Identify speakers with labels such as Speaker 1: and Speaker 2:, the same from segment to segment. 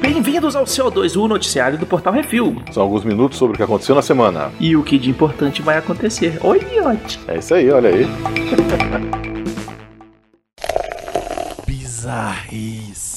Speaker 1: Bem-vindos ao CO2, o noticiário do Portal Refil.
Speaker 2: São alguns minutos sobre o que aconteceu na semana.
Speaker 1: E o que de importante vai acontecer. Oi, Miote.
Speaker 2: É isso aí, olha aí.
Speaker 3: Bizarrice.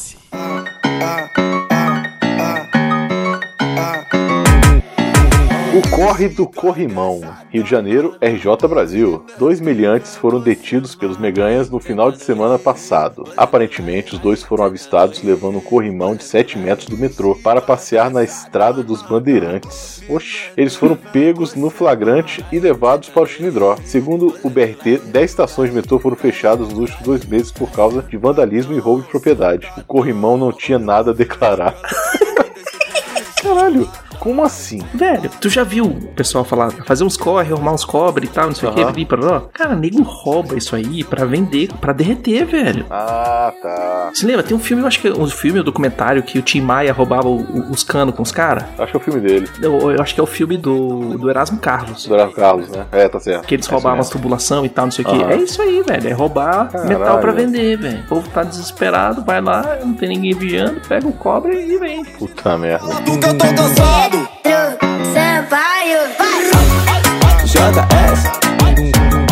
Speaker 2: Corre do Corrimão, Rio de Janeiro, RJ Brasil. Dois miliantes foram detidos pelos meganhas no final de semana passado. Aparentemente, os dois foram avistados levando um corrimão de 7 metros do metrô para passear na estrada dos Bandeirantes. Oxi. Eles foram pegos no flagrante e levados para o Chinidró. Segundo o BRT, 10 estações de metrô foram fechadas nos últimos dois meses por causa de vandalismo e roubo de propriedade. O corrimão não tinha nada a declarar. Caralho, como assim?
Speaker 1: Velho, tu já viu o pessoal falar, fazer uns corre, arrumar uns cobre e tal, não sei o
Speaker 2: Aham.
Speaker 1: que, para Cara, nego rouba isso aí pra vender, pra derreter, velho.
Speaker 2: Ah, tá.
Speaker 1: Você lembra? Tem um filme, eu acho que é um filme, um documentário que o Tim Maia roubava o- o- os canos com os caras.
Speaker 2: Acho que é o filme dele.
Speaker 1: Eu, eu acho que é o filme do, do Erasmo Carlos.
Speaker 2: Do Erasmo Carlos, né? É, tá certo.
Speaker 1: Que eles
Speaker 2: É
Speaker 1: roubavam as
Speaker 2: mesmo.
Speaker 1: tubulação e tal, não sei o que. É isso aí, velho. É roubar
Speaker 2: Caralho.
Speaker 1: metal pra vender, velho. O povo tá desesperado, vai lá, não tem ninguém vigiando, pega o cobre e vende.
Speaker 2: Puta merda.
Speaker 3: Eu tô cansado.
Speaker 4: Sampaio,
Speaker 3: JS.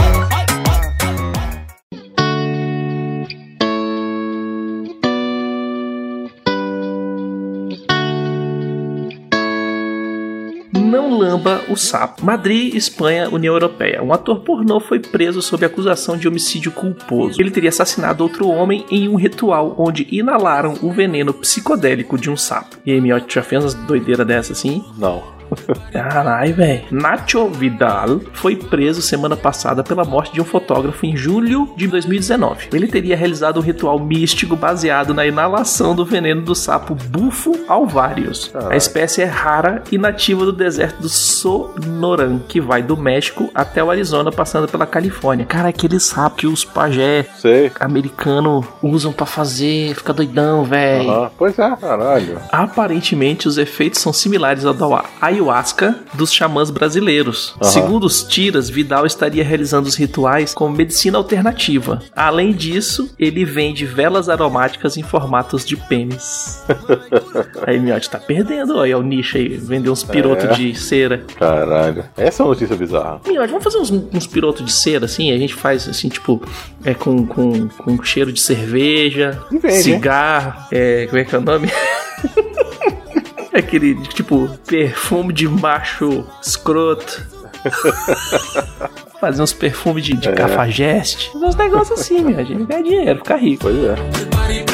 Speaker 1: Lamba o sapo. Madrid, Espanha, União Europeia. Um ator pornô foi preso sob acusação de homicídio culposo. Ele teria assassinado outro homem em um ritual onde inalaram o veneno psicodélico de um sapo. E aí, Miotti, já fez umas doideiras dessa assim?
Speaker 2: Não.
Speaker 1: Caralho, velho. Nacho Vidal foi preso semana passada pela morte de um fotógrafo em julho de 2019. Ele teria realizado um ritual místico baseado na inalação do veneno do sapo bufo alvarius. A espécie é rara e nativa do deserto do Sonoran, que vai do México até o Arizona, passando pela Califórnia. Cara, aquele sapo que os pajé
Speaker 2: Sei.
Speaker 1: americanos usam pra fazer, fica doidão, velho.
Speaker 2: Aham. Pois é, caralho.
Speaker 1: Aparentemente, os efeitos são similares ao da ayahuasca dos xamãs brasileiros.
Speaker 2: Aham.
Speaker 1: Segundo os tiras, Vidal estaria realizando os rituais como medicina alternativa. Além disso, ele vende velas aromáticas em formatos de pênis. aí, Miotti tá perdendo, ó, aí é o nicho aí, vender uns pirotos
Speaker 2: É.
Speaker 1: de cera.
Speaker 2: Caralho. Essa é uma notícia bizarra.
Speaker 1: Miotti, vamos fazer uns, uns pirotos de cera, assim? A gente faz, assim, tipo, é, com, com, com cheiro de cerveja,
Speaker 2: vende,
Speaker 1: cigarro, é, como é que é o nome? Aquele, tipo, perfume de macho escroto. Fazer uns perfumes de, de
Speaker 2: É.
Speaker 1: cafajeste. Fazer uns negócios assim, minha gente. Ganhar dinheiro, ficar rico.
Speaker 2: Pois é.
Speaker 5: Party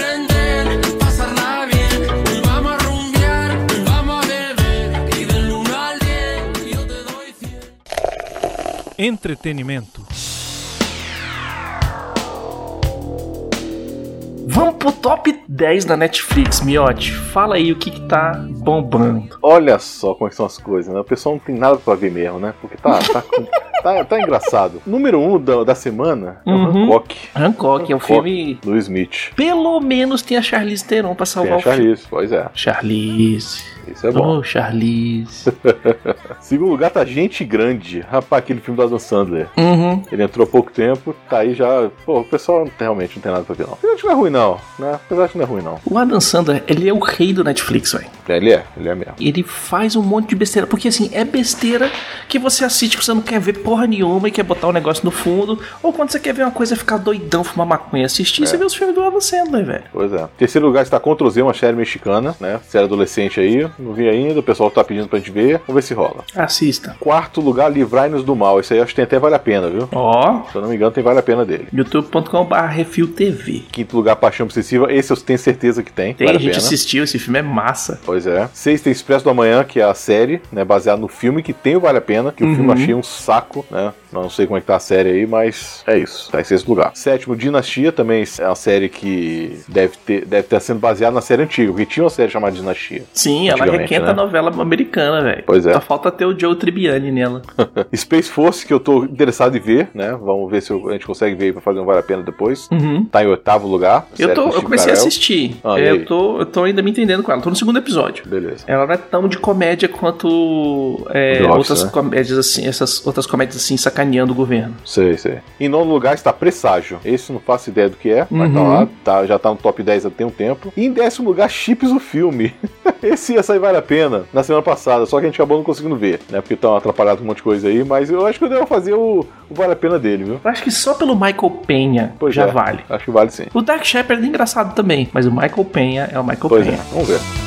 Speaker 5: Vamos
Speaker 1: pro top 10 da Netflix, Miotti. Fala aí o que, que tá bombando.
Speaker 2: Olha só como é são as coisas, né? O pessoal não tem nada pra ver mesmo, né? Porque tá, tá, tá, tá engraçado. Número 1 um da, da semana é o
Speaker 1: Uhum.
Speaker 2: Hancock,
Speaker 1: Hancock é um
Speaker 2: Hancock.
Speaker 1: filme.
Speaker 2: do Smith.
Speaker 1: Pelo menos tem a Charlize Theron pra
Speaker 2: Tem
Speaker 1: salvar
Speaker 2: a
Speaker 1: o filme.
Speaker 2: Charlize, pois é.
Speaker 1: Charlize.
Speaker 2: Isso é bom.
Speaker 1: Oh, Charlize.
Speaker 2: Segundo lugar tá Gente Grande. Rapaz, aquele filme do Adam Sandler.
Speaker 1: uhum.
Speaker 2: Ele entrou há pouco tempo, tá aí já. Pô, o pessoal não- realmente não tem nada pra ver, não. Apesar de não é ruim, não, né? Apesar de não é ruim, não.
Speaker 1: O Adam Sandler, ele é o rei do Netflix, velho.
Speaker 2: É, Ele é, ele é mesmo.
Speaker 1: Ele faz um monte de besteira. Porque assim, é besteira que você assiste que você não quer ver porra nenhuma e quer botar um negócio no fundo. Ou quando você quer ver uma coisa ficar doidão, fumar maconha e assistir, você vê os filmes do Adam Sandler, velho.
Speaker 2: Pois é. Terceiro lugar está Ctrl Z, uma série mexicana, né? Série adolescente aí. Não vi ainda, o pessoal tá pedindo pra gente ver. Vamos ver se rola.
Speaker 1: Assista.
Speaker 2: Quarto lugar, Livrai-nos do Mal. Esse aí acho que tem até Vale a Pena, viu?
Speaker 1: Ó,
Speaker 2: Se eu não me engano, tem Vale a Pena dele.
Speaker 1: youtube.com.br Refil TV.
Speaker 2: Quinto lugar, Paixão Obsessiva. Esse eu tenho certeza que tem.
Speaker 1: Tem,
Speaker 2: vale
Speaker 1: a gente assistiu, esse filme é massa.
Speaker 2: Pois é. Sexta, Expresso do Amanhã, que é a série, né? Baseada no filme, que tem o Vale a Pena. Que o filme eu achei um saco, né? Não sei como é que tá a série aí, mas é isso. Tá em sexto lugar. Sétimo, Dinastia, também é uma série que deve ter deve estar sendo baseada na série antiga, porque tinha uma série chamada Dinastia.
Speaker 1: Sim, ela é requenta
Speaker 2: né?
Speaker 1: a novela americana, velho.
Speaker 2: Pois é.
Speaker 1: Só falta ter o Joe Tribbiani nela.
Speaker 2: Space Force, que eu tô interessado em ver, né? Vamos ver se a gente consegue ver pra fazer um Vale a Pena depois.
Speaker 1: Uhum.
Speaker 2: Tá em oitavo lugar.
Speaker 1: Eu, tô, eu comecei a
Speaker 2: Carell.
Speaker 1: assistir.
Speaker 2: Ah,
Speaker 1: É, eu, tô, eu tô ainda me entendendo com ela. Tô no segundo episódio.
Speaker 2: Beleza.
Speaker 1: Ela não é tão de comédia quanto é,
Speaker 2: Office,
Speaker 1: outras
Speaker 2: né?
Speaker 1: comédias assim, essas outras comédias assim sacaneando o governo.
Speaker 2: Sei, sei. Em nono lugar está Presságio. Esse não faço ideia do que é, mas tá
Speaker 1: Uhum.
Speaker 2: lá, tá, já tá no top 10 há tem um tempo. E em décimo lugar, Chips o filme. Esse ia sair Vale a Pena na semana passada, só que a gente acabou não conseguindo ver, né? Porque tá atrapalhado com um monte de coisa aí, mas eu acho que eu devo fazer o, o Vale a Pena dele, viu?
Speaker 1: Eu acho que só pelo Michael Penha
Speaker 2: Pois
Speaker 1: já
Speaker 2: é,
Speaker 1: vale.
Speaker 2: Acho que vale sim.
Speaker 1: O Dark Shepard é engraçado também, mas o Michael Penha é o Michael
Speaker 2: Pois
Speaker 1: Penha.
Speaker 2: é, vamos ver.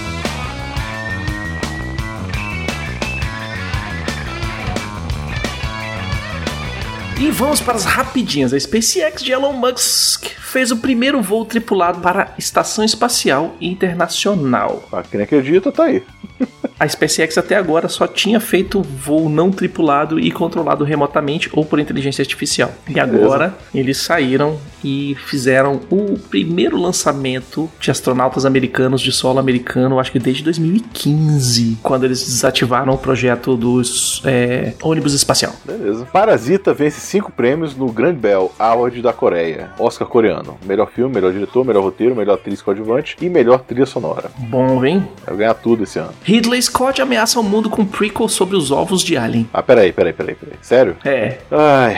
Speaker 1: E vamos para as rapidinhas. A SpaceX de Elon Musk fez o primeiro voo tripulado para a Estação Espacial Internacional.
Speaker 2: Ah, quem acredita, tá aí.
Speaker 1: A SpaceX até agora só tinha feito voo não tripulado e controlado remotamente ou por inteligência artificial. E agora eles saíram e fizeram o primeiro lançamento de astronautas americanos de solo americano, acho que desde 2015, quando eles desativaram o projeto dos é, ônibus espacial.
Speaker 2: Beleza. Parasita vence cinco prêmios no Grand Bell Award da Coreia. Oscar coreano. Melhor filme, melhor diretor, melhor roteiro, melhor atriz coadjuvante e melhor trilha sonora.
Speaker 1: Bom, hein?
Speaker 2: Vai ganhar tudo esse ano.
Speaker 1: Ridley Scott ameaça o mundo com prequel sobre os ovos de Alien.
Speaker 2: Ah, peraí, peraí, peraí, peraí. Sério?
Speaker 1: É,
Speaker 2: Ai,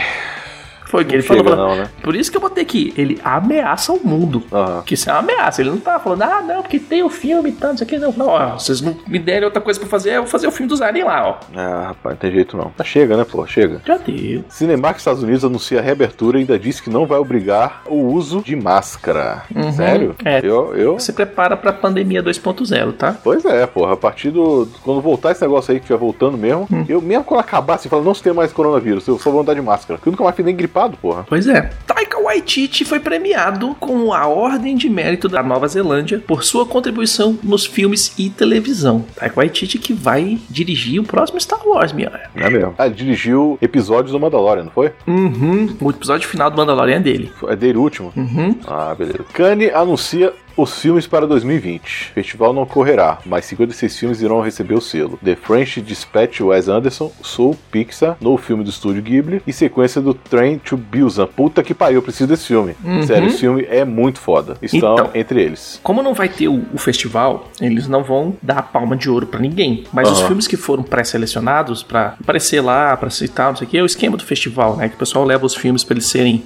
Speaker 1: foi o que ele falou.
Speaker 2: chega
Speaker 1: falou-
Speaker 2: não, né?
Speaker 1: Por isso que eu botei aqui. Ele ameaça o mundo.
Speaker 2: Aham.
Speaker 1: Que isso é uma ameaça. Ele não tá falando, ah, não, porque tem o filme e tal, não sei o que. Não, não, ó, vocês não me derem outra coisa pra fazer, eu vou fazer o filme dos Alien lá, ó.
Speaker 2: Ah, rapaz, não tem jeito não. Tá chega, né, pô? Chega.
Speaker 1: Já deu.
Speaker 2: Cinemark Estados Unidos anuncia a reabertura e ainda diz que não vai obrigar o uso de máscara.
Speaker 1: Uhum.
Speaker 2: Sério?
Speaker 1: É.
Speaker 2: Eu, eu...
Speaker 1: Se prepara pra pandemia 2.0, tá?
Speaker 2: Pois é, porra. A partir do. Quando voltar esse negócio aí que estiver voltando mesmo,
Speaker 1: Hum.
Speaker 2: eu mesmo quando acabar, assim, fala, não se tem mais coronavírus, eu só vou andar de máscara. Porque eu nunca mais fui nem gripado, porra.
Speaker 1: Pois é. Taika Waititi foi premiado com a Ordem de Mérito da Nova Zelândia por sua contribuição nos filmes e televisão. Taika Waititi que vai dirigir o próximo Star Wars, minha.
Speaker 2: Não é mesmo? Ah, ele dirigiu episódios do Mandalorian, não foi?
Speaker 1: Uhum. O episódio final do Mandalorian é dele.
Speaker 2: É dele o último?
Speaker 1: Uhum.
Speaker 2: Ah, beleza. Kanye anuncia os filmes para 2020. O festival não ocorrerá, mas 56 filmes irão receber o selo. The French Dispatch Wes Anderson, Soul Pixar, no filme do estúdio Ghibli e sequência do Train to Busan. Puta que pariu, eu preciso desse filme.
Speaker 1: Uhum.
Speaker 2: Sério, esse filme é muito foda. Estão
Speaker 1: Então.
Speaker 2: entre eles.
Speaker 1: Como não vai ter o, o festival, eles não vão dar a palma de ouro pra ninguém. Mas os
Speaker 2: Aham.
Speaker 1: filmes que foram pré-selecionados pra aparecer lá, pra citar, não sei o que, é o esquema do festival, né? Que o pessoal leva os filmes pra eles serem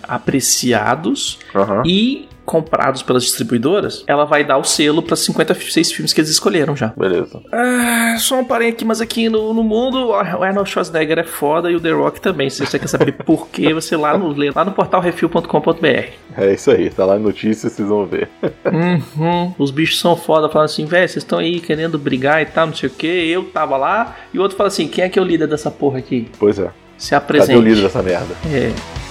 Speaker 1: apreciados
Speaker 2: Aham.
Speaker 1: e comprados pelas distribuidoras, ela vai dar o selo para 56 filmes que eles escolheram já.
Speaker 2: Beleza.
Speaker 1: Ah, só um parênteses aqui, mas aqui no, no mundo, o Arnold Schwarzenegger é foda e o The Rock também. Se você quer saber por quê, você lá no, lá no portal refil.com.br.
Speaker 2: É isso aí, tá lá em notícias, vocês vão ver.
Speaker 1: Uhum. Os bichos são foda, falando assim, velho, vocês estão aí querendo brigar e tal, não sei o que. Eu tava lá, e o outro fala assim: quem é que é o líder dessa porra aqui?
Speaker 2: Pois é.
Speaker 1: Se
Speaker 2: Cadê
Speaker 1: apresente.
Speaker 2: o líder dessa merda?
Speaker 1: É.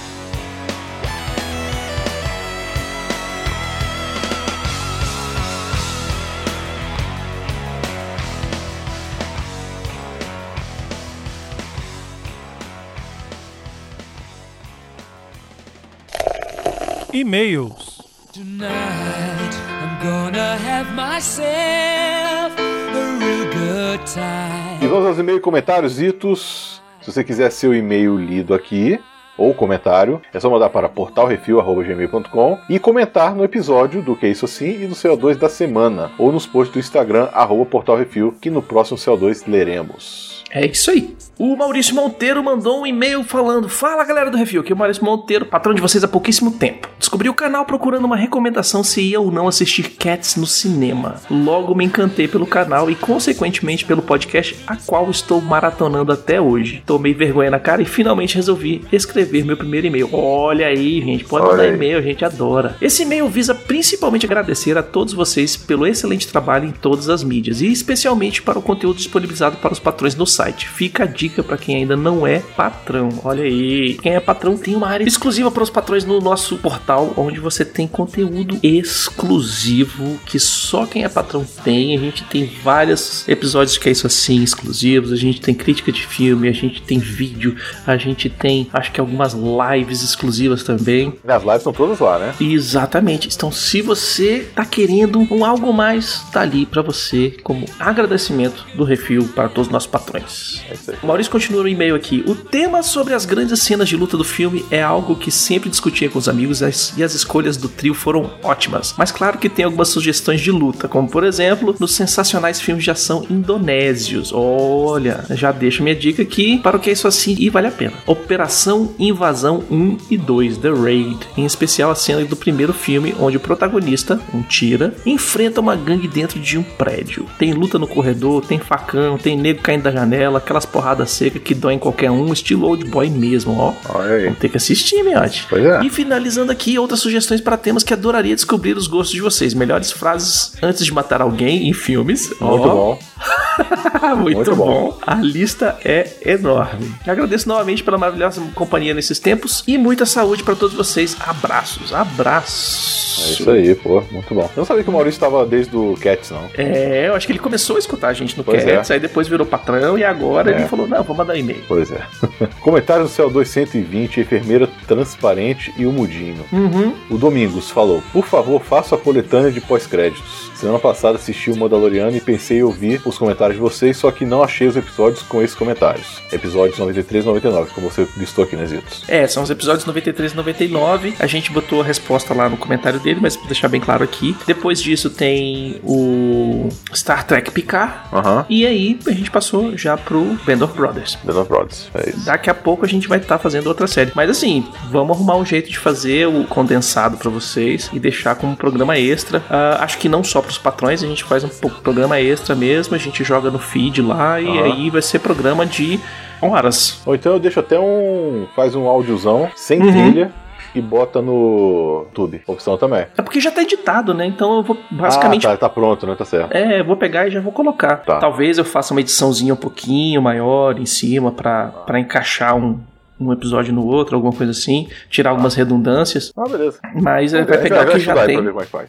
Speaker 3: E-mails.
Speaker 5: Tonight I'm gonna have myself a real good time.
Speaker 2: E vamos aos e-mails e comentários, Itos. Se você quiser seu e-mail lido aqui, ou comentário, é só mandar para portalrefil.gmail.com e comentar no episódio do Que Isso Assim e do CO2 da semana, ou nos posts do Instagram, arroba portalrefil, que no próximo CO2 leremos.
Speaker 1: É isso aí. O Maurício Monteiro mandou um e-mail falando: Fala galera do Review, aqui é o Maurício Monteiro, patrão de vocês há pouquíssimo tempo. Descobri o canal procurando uma recomendação se ia ou não assistir Cats no cinema. Logo me encantei pelo canal e, consequentemente, pelo podcast, a qual estou maratonando até hoje. Tomei vergonha na cara e finalmente resolvi escrever meu primeiro e-mail. Olha aí, gente, pode
Speaker 2: Olha
Speaker 1: mandar e-mail, a gente adora. Esse e-mail visa principalmente agradecer a todos vocês pelo excelente trabalho em todas as mídias e especialmente para o conteúdo disponibilizado para os patrões no site. Site. Fica a dica pra quem ainda não é patrão. Olha aí, quem é patrão tem uma área exclusiva para os patrões no nosso portal, onde você tem conteúdo exclusivo que só quem é patrão tem. A gente tem vários episódios que é isso assim, exclusivos. A gente tem crítica de filme, a gente tem vídeo, a gente tem, acho que algumas lives exclusivas também.
Speaker 2: As lives estão todas lá, né?
Speaker 1: Exatamente. Então, se você tá querendo um algo mais, tá ali pra você como agradecimento do refil para todos os nossos patrões.
Speaker 2: É
Speaker 1: Maurício continua no e-mail aqui. O tema sobre as grandes cenas de luta do filme é algo que sempre discutia com os amigos e as escolhas do trio foram ótimas. Mas claro que tem algumas sugestões de luta, como por exemplo, nos sensacionais filmes de ação indonésios. Olha, já deixo minha dica aqui para o que é isso assim e vale a pena. Operação Invasão 1 e 2, The Raid. Em especial a cena do primeiro filme, onde o protagonista, um tira, enfrenta uma gangue dentro de um prédio. Tem luta no corredor, tem facão, tem nego caindo da janela, aquelas porradas secas que doem qualquer um, estilo old boy mesmo, ó.
Speaker 2: Olha aí.
Speaker 1: Vamos ter que assistir, miote.
Speaker 2: Pois é.
Speaker 1: E finalizando aqui, outras sugestões para temas que adoraria descobrir os gostos de vocês. Melhores frases antes de matar alguém em filmes.
Speaker 2: Muito
Speaker 1: Ó,
Speaker 2: bom.
Speaker 1: Muito,
Speaker 2: Muito
Speaker 1: bom.
Speaker 2: bom.
Speaker 1: A lista é enorme. Agradeço novamente pela maravilhosa companhia nesses tempos e muita saúde para todos vocês. Abraços, abraços.
Speaker 2: É isso aí, pô. Muito bom. Eu não sabia que o Maurício estava desde o Cats, não.
Speaker 1: É, eu acho que ele começou a escutar a gente no
Speaker 2: Pois
Speaker 1: Cats, aí depois virou patrão e agora
Speaker 2: É.
Speaker 1: ele falou: não, vou mandar um e-mail.
Speaker 2: Pois é. Comentário do Céu 220, enfermeira transparente e o Mudinho.
Speaker 1: Uhum.
Speaker 2: O Domingos falou: Por favor, faça a coletânea de pós-créditos. Semana passada assisti o Mandaloriano e pensei em ouvir os comentários de vocês, só que não achei os episódios com esses comentários. Episódios 93 e 99, como você listou aqui, né, Zitos?
Speaker 1: É, são os episódios 93 e 99. A gente botou a resposta lá no comentário dele, mas pra deixar bem claro aqui. Depois disso tem o Star Trek Picard.
Speaker 2: Aham.
Speaker 1: E aí a gente passou já pro Band of Brothers.
Speaker 2: The Love Brothers. É isso.
Speaker 1: Daqui a pouco a gente vai estar fazendo outra série. Mas assim, vamos arrumar um jeito de fazer o condensado pra vocês e deixar como programa extra. Ah, acho que não só pros patrões, a gente faz um programa extra mesmo, a gente joga no feed lá e aí vai ser programa de horas.
Speaker 2: Ou então eu deixo até um. faz um áudiozão sem
Speaker 1: Uhum.
Speaker 2: trilha e bota no YouTube. Opção também.
Speaker 1: É porque já tá editado, né? Então eu vou basicamente
Speaker 2: Ah, tá, tá pronto, né? Tá certo.
Speaker 1: É, vou pegar e já vou colocar.
Speaker 2: Tá.
Speaker 1: Talvez eu faça uma ediçãozinha um pouquinho maior em cima pra pra encaixar um, um episódio no outro, alguma coisa assim, tirar algumas redundâncias.
Speaker 2: Ah, beleza.
Speaker 1: Mas é, vai pegar o que já tem.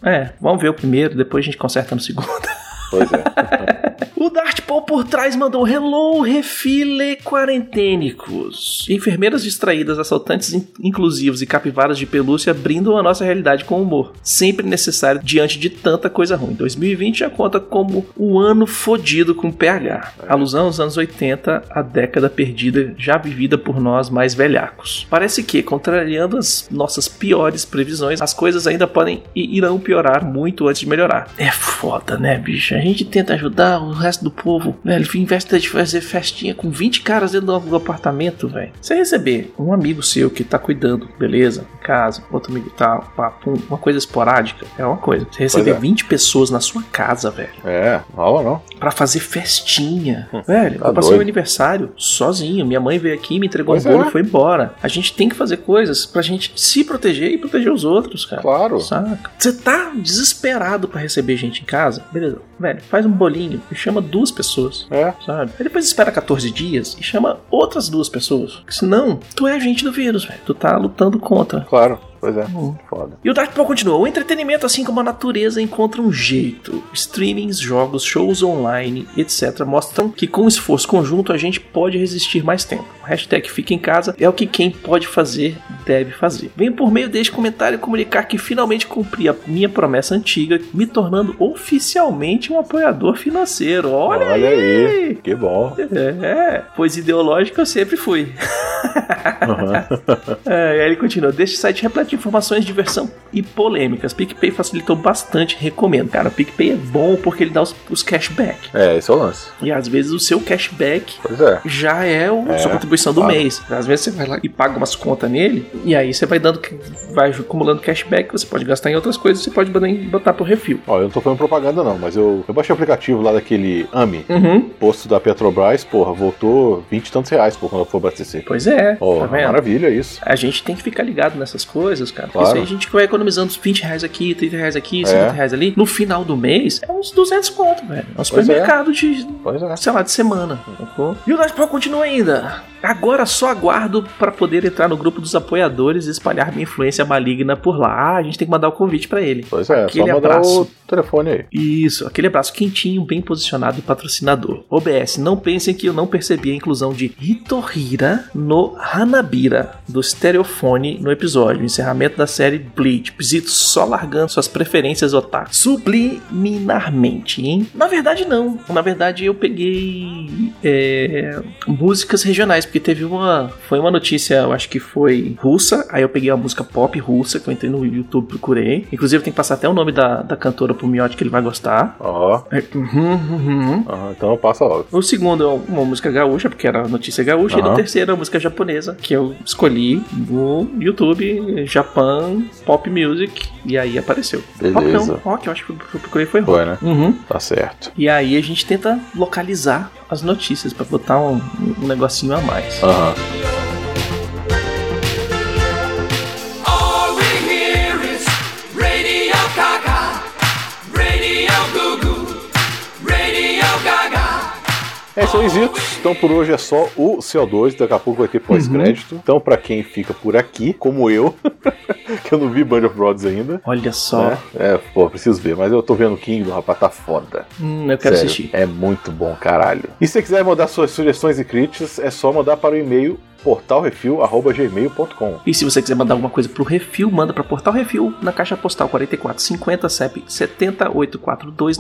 Speaker 2: É,
Speaker 1: vamos ver o primeiro, depois a gente conserta no segundo.
Speaker 2: Pois é.
Speaker 1: O Dart Paul por trás mandou Hello, refile quarentênicos. Enfermeiras distraídas, assaltantes in- inclusivos e capivaras de pelúcia brindam a nossa realidade com humor. Sempre necessário diante de tanta coisa ruim. 2020 já conta como o ano fodido com PH. Alusão aos anos 80, a década perdida já vivida por nós mais velhacos. Parece que, contrariando as nossas piores previsões, as coisas ainda podem e irão piorar muito antes de melhorar. É foda, né, bicho? A gente tenta ajudar o resto do povo, velho. Vez de fazer festinha com 20 caras dentro do apartamento, velho. Você receber um amigo seu que tá cuidando, beleza, em casa, outro amigo papo, uma coisa esporádica, é uma coisa. Você receber
Speaker 2: é.
Speaker 1: 20 pessoas na sua casa, velho,
Speaker 2: É, rola não.
Speaker 1: Pra fazer festinha. velho,
Speaker 2: tá
Speaker 1: eu passei
Speaker 2: doido.
Speaker 1: meu aniversário sozinho. Minha mãe veio aqui, me entregou
Speaker 2: Pois
Speaker 1: um bolo
Speaker 2: é.
Speaker 1: e foi embora. A gente tem que fazer coisas pra gente se proteger e proteger os outros, cara.
Speaker 2: Claro.
Speaker 1: Saca? Você tá desesperado pra receber gente em casa? Beleza. Velho, faz um bolinho e chama duas pessoas.
Speaker 2: É.
Speaker 1: Sabe? Aí depois espera 14 dias e chama outras duas pessoas. Porque senão, tu é agente do vírus, velho. Tu tá lutando contra.
Speaker 2: Claro. Pois é.
Speaker 1: Hum.
Speaker 2: Foda.
Speaker 1: E o Dark Paul continua: o entretenimento, assim como a natureza, encontra um jeito. Streamings, jogos, shows online, etc., mostram que com esforço conjunto a gente pode resistir mais tempo. Hashtag fica em casa é o que quem pode fazer deve fazer. Venho por meio deste comentário comunicar que finalmente cumpri a minha promessa antiga, me tornando oficialmente um apoiador financeiro. Olha,
Speaker 2: Olha aí. Que bom.
Speaker 1: É, pois ideológico eu sempre fui. É, e aí ele continua. Deste site repleto de informações, diversão e polêmicas. PicPay facilitou bastante, recomendo. Cara, o PicPay é bom porque ele dá os, os cashback.
Speaker 2: É, esse é o lance.
Speaker 1: E às vezes o seu cashback
Speaker 2: é.
Speaker 1: já é o,
Speaker 2: É,
Speaker 1: sua contribuição do
Speaker 2: claro.
Speaker 1: mês. Às vezes você vai lá e paga umas contas nele, e aí você vai dando, vai acumulando cashback, você pode gastar em outras coisas, você pode botar- pro refil.
Speaker 2: Ó, eu não tô falando propaganda não, mas eu, eu baixei o aplicativo lá daquele AMI,
Speaker 1: Uhum.
Speaker 2: posto da Petrobras, porra, voltou 20 e tantos reais, pô, quando eu for abastecer.
Speaker 1: Pois Pois é,
Speaker 2: Oh,
Speaker 1: tá vendo?
Speaker 2: maravilha isso.
Speaker 1: A gente tem que ficar ligado nessas coisas, cara. Porque
Speaker 2: Claro.
Speaker 1: isso aí a gente vai economizando uns 20 reais aqui, 30 reais aqui, 50 reais ali. No final do mês, é uns 200 conto, velho. É um supermercado de,
Speaker 2: Pois é.
Speaker 1: sei lá, de semana. sacou? E o Nerd Pro continua ainda. Agora só aguardo pra poder entrar no grupo dos apoiadores e espalhar minha influência maligna por lá. Ah, a gente tem que mandar o convite pra ele.
Speaker 2: Pois é,
Speaker 1: Aquele
Speaker 2: só
Speaker 1: abraço.
Speaker 2: o telefone aí.
Speaker 1: Isso, aquele abraço quentinho, bem posicionado e patrocinador. OBS, não pensem que eu não percebi a inclusão de Hitohira no Hanabira, do Stereofone, no episódio, encerramento da série Bleach. Pisito só largando suas preferências otaku subliminarmente, hein? Na verdade, não. Na verdade, eu peguei é, músicas regionais, porque teve uma. Foi uma notícia, eu acho que foi russa. Aí eu peguei uma música pop russa, que eu entrei no YouTube procurei. Inclusive, tem que passar até o nome da, da cantora pro Miotti, que ele vai gostar.
Speaker 2: Ó,
Speaker 1: É, uhum, uhum.
Speaker 2: então passa logo.
Speaker 1: O segundo é uma música gaúcha, porque era notícia gaúcha. E
Speaker 2: Aham.
Speaker 1: no terceiro é uma música japonesa, que eu escolhi no YouTube, Japan Pop Music. E aí apareceu. Rock
Speaker 2: Beleza.
Speaker 1: não, rock, eu acho que eu procurei foi rock.
Speaker 2: Foi, né?
Speaker 1: Uhum.
Speaker 2: Tá certo.
Speaker 1: E aí a gente tenta localizar as notícias pra botar um, um negocinho a mais.
Speaker 2: Aham.
Speaker 5: All
Speaker 2: É isso aí, Zitos. Então por hoje é só o CO2. Daqui a pouco vai ter pós-crédito. Então, pra quem fica por aqui, como eu, que eu não vi Band of Brothers ainda.
Speaker 1: Olha só.
Speaker 2: né? É, pô, preciso ver. Mas eu tô vendo o King, rapaz, tá foda.
Speaker 1: Hum, eu quero
Speaker 2: Sério,
Speaker 1: assistir.
Speaker 2: É muito bom, caralho. E se você quiser mandar suas sugestões e críticas, é só mandar para o e-mail portalrefil.gmail.com.
Speaker 1: E se você quiser mandar alguma coisa pro Refil, manda pra Portal Refil na caixa postal 4450 CEP 70842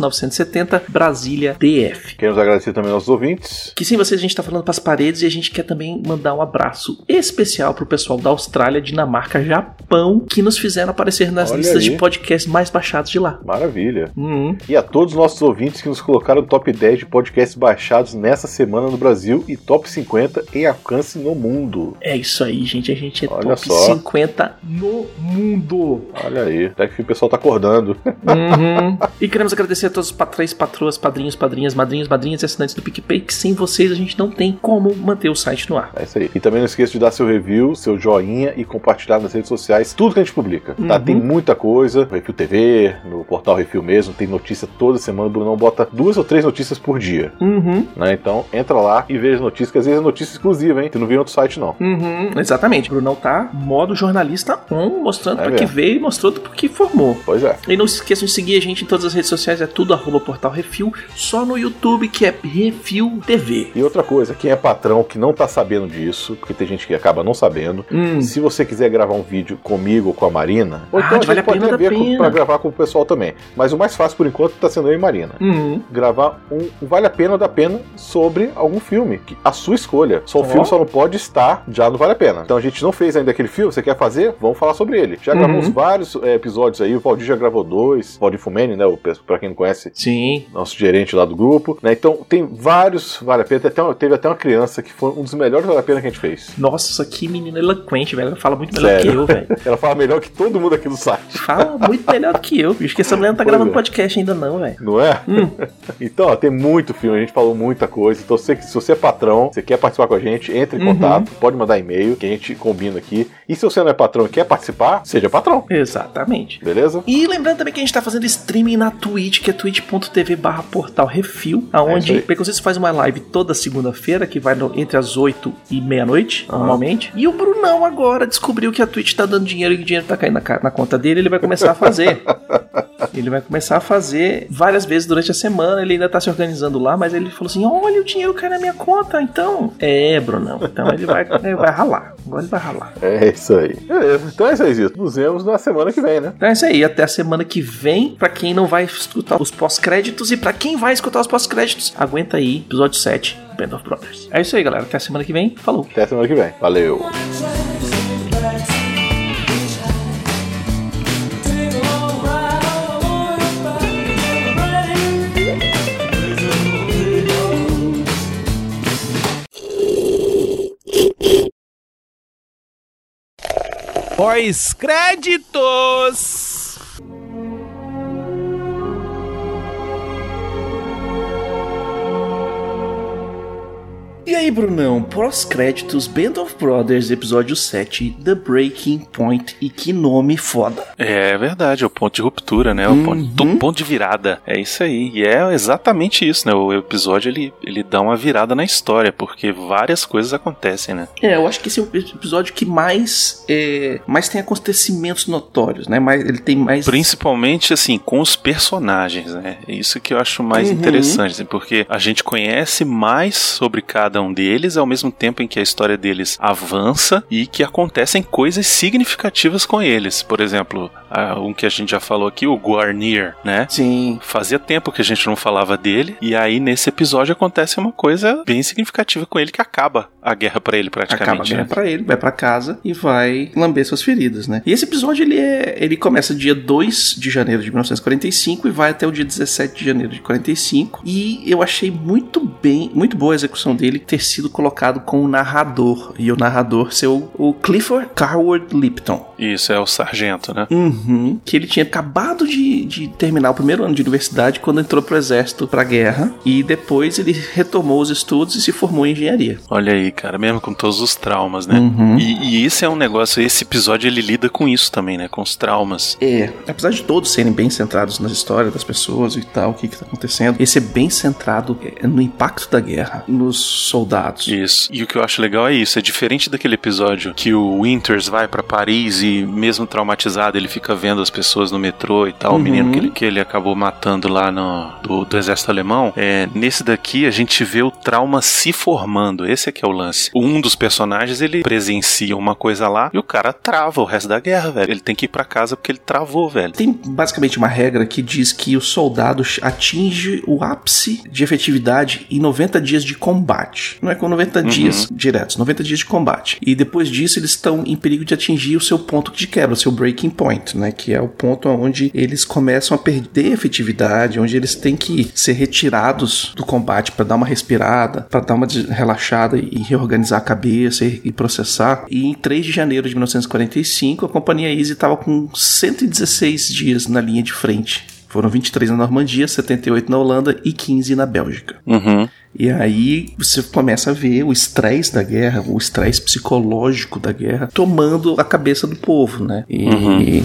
Speaker 1: Brasília DF.
Speaker 2: Queremos agradecer também aos ouvintes.
Speaker 1: Que sem vocês a gente tá falando pras paredes e a gente quer também mandar um abraço especial pro pessoal da Austrália, Dinamarca, Japão, que nos fizeram aparecer nas
Speaker 2: Olha
Speaker 1: listas
Speaker 2: aí.
Speaker 1: de podcasts mais baixados de lá.
Speaker 2: Maravilha.
Speaker 1: Uhum.
Speaker 2: E a todos os nossos ouvintes que nos colocaram no top 10 de podcasts baixados nessa semana no Brasil e top 50 em alcance no mundo.
Speaker 1: É isso aí, gente. A gente é
Speaker 2: Olha
Speaker 1: top
Speaker 2: só.
Speaker 1: 50 no mundo.
Speaker 2: Olha aí, até que o pessoal tá acordando.
Speaker 1: Uhum. e queremos agradecer a todos os patrões, patroas, padrinhos, padrinhas, madrinhos, madrinhas e assinantes do PicPay, que sem vocês a gente não tem como manter o site no ar.
Speaker 2: É isso aí. E também não esqueça de dar seu review, seu joinha e compartilhar nas redes sociais tudo que a gente publica. Tá?
Speaker 1: Uhum.
Speaker 2: Tem muita coisa. No Refil TV, no portal Refil mesmo, tem notícia toda semana. O Brunão bota duas ou três notícias por dia.
Speaker 1: Uhum.
Speaker 2: Né? Então entra lá e veja as notícias, que às vezes é notícia exclusiva, hein? Você não viu em outro site, não.
Speaker 1: Uhum, exatamente. O Brunão tá modo jornalista on, mostrando
Speaker 2: É
Speaker 1: pra que veio e mostrou pra que formou.
Speaker 2: Pois é.
Speaker 1: E não se esqueçam de seguir a gente em todas as redes sociais, é tudo arroba portal Refil, só no YouTube que é Refil TV.
Speaker 2: E outra coisa, quem é patrão que não tá sabendo disso, porque tem gente que acaba não sabendo,
Speaker 1: Hum.
Speaker 2: se você quiser gravar um vídeo comigo ou com a Marina, ou
Speaker 1: Ah,
Speaker 2: então a gente
Speaker 1: vale a
Speaker 2: pode
Speaker 1: pena,
Speaker 2: até ver
Speaker 1: a
Speaker 2: com- pra gravar com o pessoal também. Mas o mais fácil por enquanto tá sendo eu e Marina.
Speaker 1: Uhum.
Speaker 2: Gravar um, um Vale a Pena ou da Pena sobre algum filme. que- A sua escolha. Só o
Speaker 1: Ó.
Speaker 2: filme só não pode estar já no Vale a Pena. Então a gente não fez ainda aquele filme, você quer fazer? Vamos falar sobre ele. Já
Speaker 1: Uhum.
Speaker 2: gravamos vários é, episódios aí, o Valdir já gravou dois. O Valdir Fumene, né? O, pra quem não conhece,
Speaker 1: Sim.
Speaker 2: nosso gerente lá do grupo, né? Então tem vários Vale a Pena. Até uma- teve até uma criança que foi um dos melhores Vale a Pena que a gente fez.
Speaker 1: Nossa, aqui menina eloquente, velho. Ela fala muito melhor
Speaker 2: Sério.
Speaker 1: que eu, velho.
Speaker 2: Ela fala melhor que todo mundo aqui do site.
Speaker 1: Fala muito melhor do que eu, bicho. Que essa mulher não tá
Speaker 2: Pois
Speaker 1: gravando
Speaker 2: é.
Speaker 1: podcast ainda, não, velho.
Speaker 2: Não é? então, ó, tem muito filme, a gente falou muita coisa. Então, se, se você é patrão, você quer participar com a gente, entre em
Speaker 1: Uhum.
Speaker 2: contato, pode mandar e-mail que a gente combina aqui. E se você não é patrão e quer participar, seja patrão,
Speaker 1: Exatamente.
Speaker 2: beleza?
Speaker 1: E lembrando também que a gente tá fazendo streaming na Twitch, que é twitch.tv barra portal refil,
Speaker 2: É
Speaker 1: aonde
Speaker 2: isso aí.
Speaker 1: o Baconzitos faz uma live toda segunda-feira, que vai no- entre as 8 e meia-noite, normalmente. E o Brunão agora descobriu que a Twitch tá dando dinheiro e o dinheiro tá caindo na, na conta dele, ele vai começar a fazer. ele vai começar a fazer várias vezes durante a semana, ele ainda tá se organizando lá, mas ele falou assim: olha, o dinheiro cai na minha conta, então. É, Brunão, então ele vai, ele vai ralar. Agora ele vai ralar.
Speaker 2: É isso aí. Beleza. Então é isso aí, Zito. Nos vemos na semana que vem, né?
Speaker 1: Então é isso aí, até a semana que vem. Pra quem não vai escutar os pós-créditos e pra quem vai escutar os pós-créditos, aguenta aí, episódio 7, Band of Brothers. É isso aí, galera. Até a semana que vem. Falou.
Speaker 2: Até a semana que vem. Valeu.
Speaker 3: Pós-créditos!
Speaker 1: Aí, Brunão, pós-créditos Band of Brothers, episódio 7, The Breaking Point. E que nome foda.
Speaker 6: É verdade, é o ponto de ruptura, né? O ponto,
Speaker 1: Uhum.
Speaker 6: o ponto de virada. É isso aí. E é exatamente isso, né? O episódio ele, ele dá uma virada na história, porque várias coisas acontecem, né?
Speaker 1: É, eu acho que esse é o episódio que mais, é, mais tem acontecimentos notórios, né? Mais, ele tem mais.
Speaker 6: Principalmente, assim, com os personagens, né? É isso que eu acho mais
Speaker 1: Uhum.
Speaker 6: interessante, assim, porque a gente conhece mais sobre cada um deles, ao mesmo tempo em que a história deles avança e que acontecem coisas significativas com eles. Por exemplo, um que a gente já falou aqui, o Guarnier, né?
Speaker 1: Sim.
Speaker 6: Fazia tempo que a gente não falava dele, e aí nesse episódio acontece uma coisa bem significativa com ele que acaba a guerra pra ele
Speaker 1: Acaba a
Speaker 6: praticamente.
Speaker 1: guerra
Speaker 6: né?
Speaker 1: pra ele, vai pra casa e vai lamber suas feridas, né? E esse episódio ele é, ele começa dia 2 de janeiro de 1945 e vai até o dia 17 de janeiro de 45. E eu achei muito bem, muito boa a execução dele ter sido colocado com o narrador e o narrador ser o, o Clifford Carward Lipton.
Speaker 6: Isso, é o sargento, né?
Speaker 1: Uhum. Que ele tinha acabado de, de terminar o primeiro ano de universidade quando entrou pro exército pra guerra. E depois ele retomou os estudos e se formou em engenharia.
Speaker 6: Olha aí, cara, mesmo com todos os traumas, né?
Speaker 1: Uhum.
Speaker 6: E, e esse é um negócio, esse episódio ele lida com isso também, né? Com os traumas.
Speaker 1: É, apesar de todos serem bem centrados na história das pessoas e tal, o que, que tá acontecendo, esse é bem centrado é, no impacto da guerra, nos soldados.
Speaker 6: Isso. E o que eu acho legal é isso, é diferente daquele episódio que o Winters vai pra Paris e mesmo traumatizado ele fica vendo as pessoas no metrô e tal,
Speaker 1: Uhum.
Speaker 6: o menino que ele, que ele acabou matando lá no, do, do exército alemão. É, nesse daqui a gente vê o trauma se formando, esse é que é o lance. Um dos personagens ele presencia uma coisa lá e o cara trava o resto da guerra, velho. Ele tem que ir pra casa porque ele travou, velho.
Speaker 1: Tem basicamente uma regra que diz que o soldado atinge o ápice de efetividade em 90 dias de combate. Não é com 90 dias diretos, 90 dias de combate. E depois disso eles estão em perigo de atingir o seu ponto de quebra, o seu breaking point, né? Que é o ponto onde eles começam a perder efetividade, onde eles têm que ser retirados do combate para dar uma respirada, para dar uma relaxada e reorganizar a cabeça e, e processar. E em 3 de janeiro de 1945, a companhia Easy estava com 116 dias na linha de frente. Foram 23 na Normandia, 78 na Holanda e 15 na Bélgica.
Speaker 6: Uhum.
Speaker 1: E aí você começa a ver o estresse da guerra, o estresse psicológico da guerra, tomando a cabeça do povo, né? E,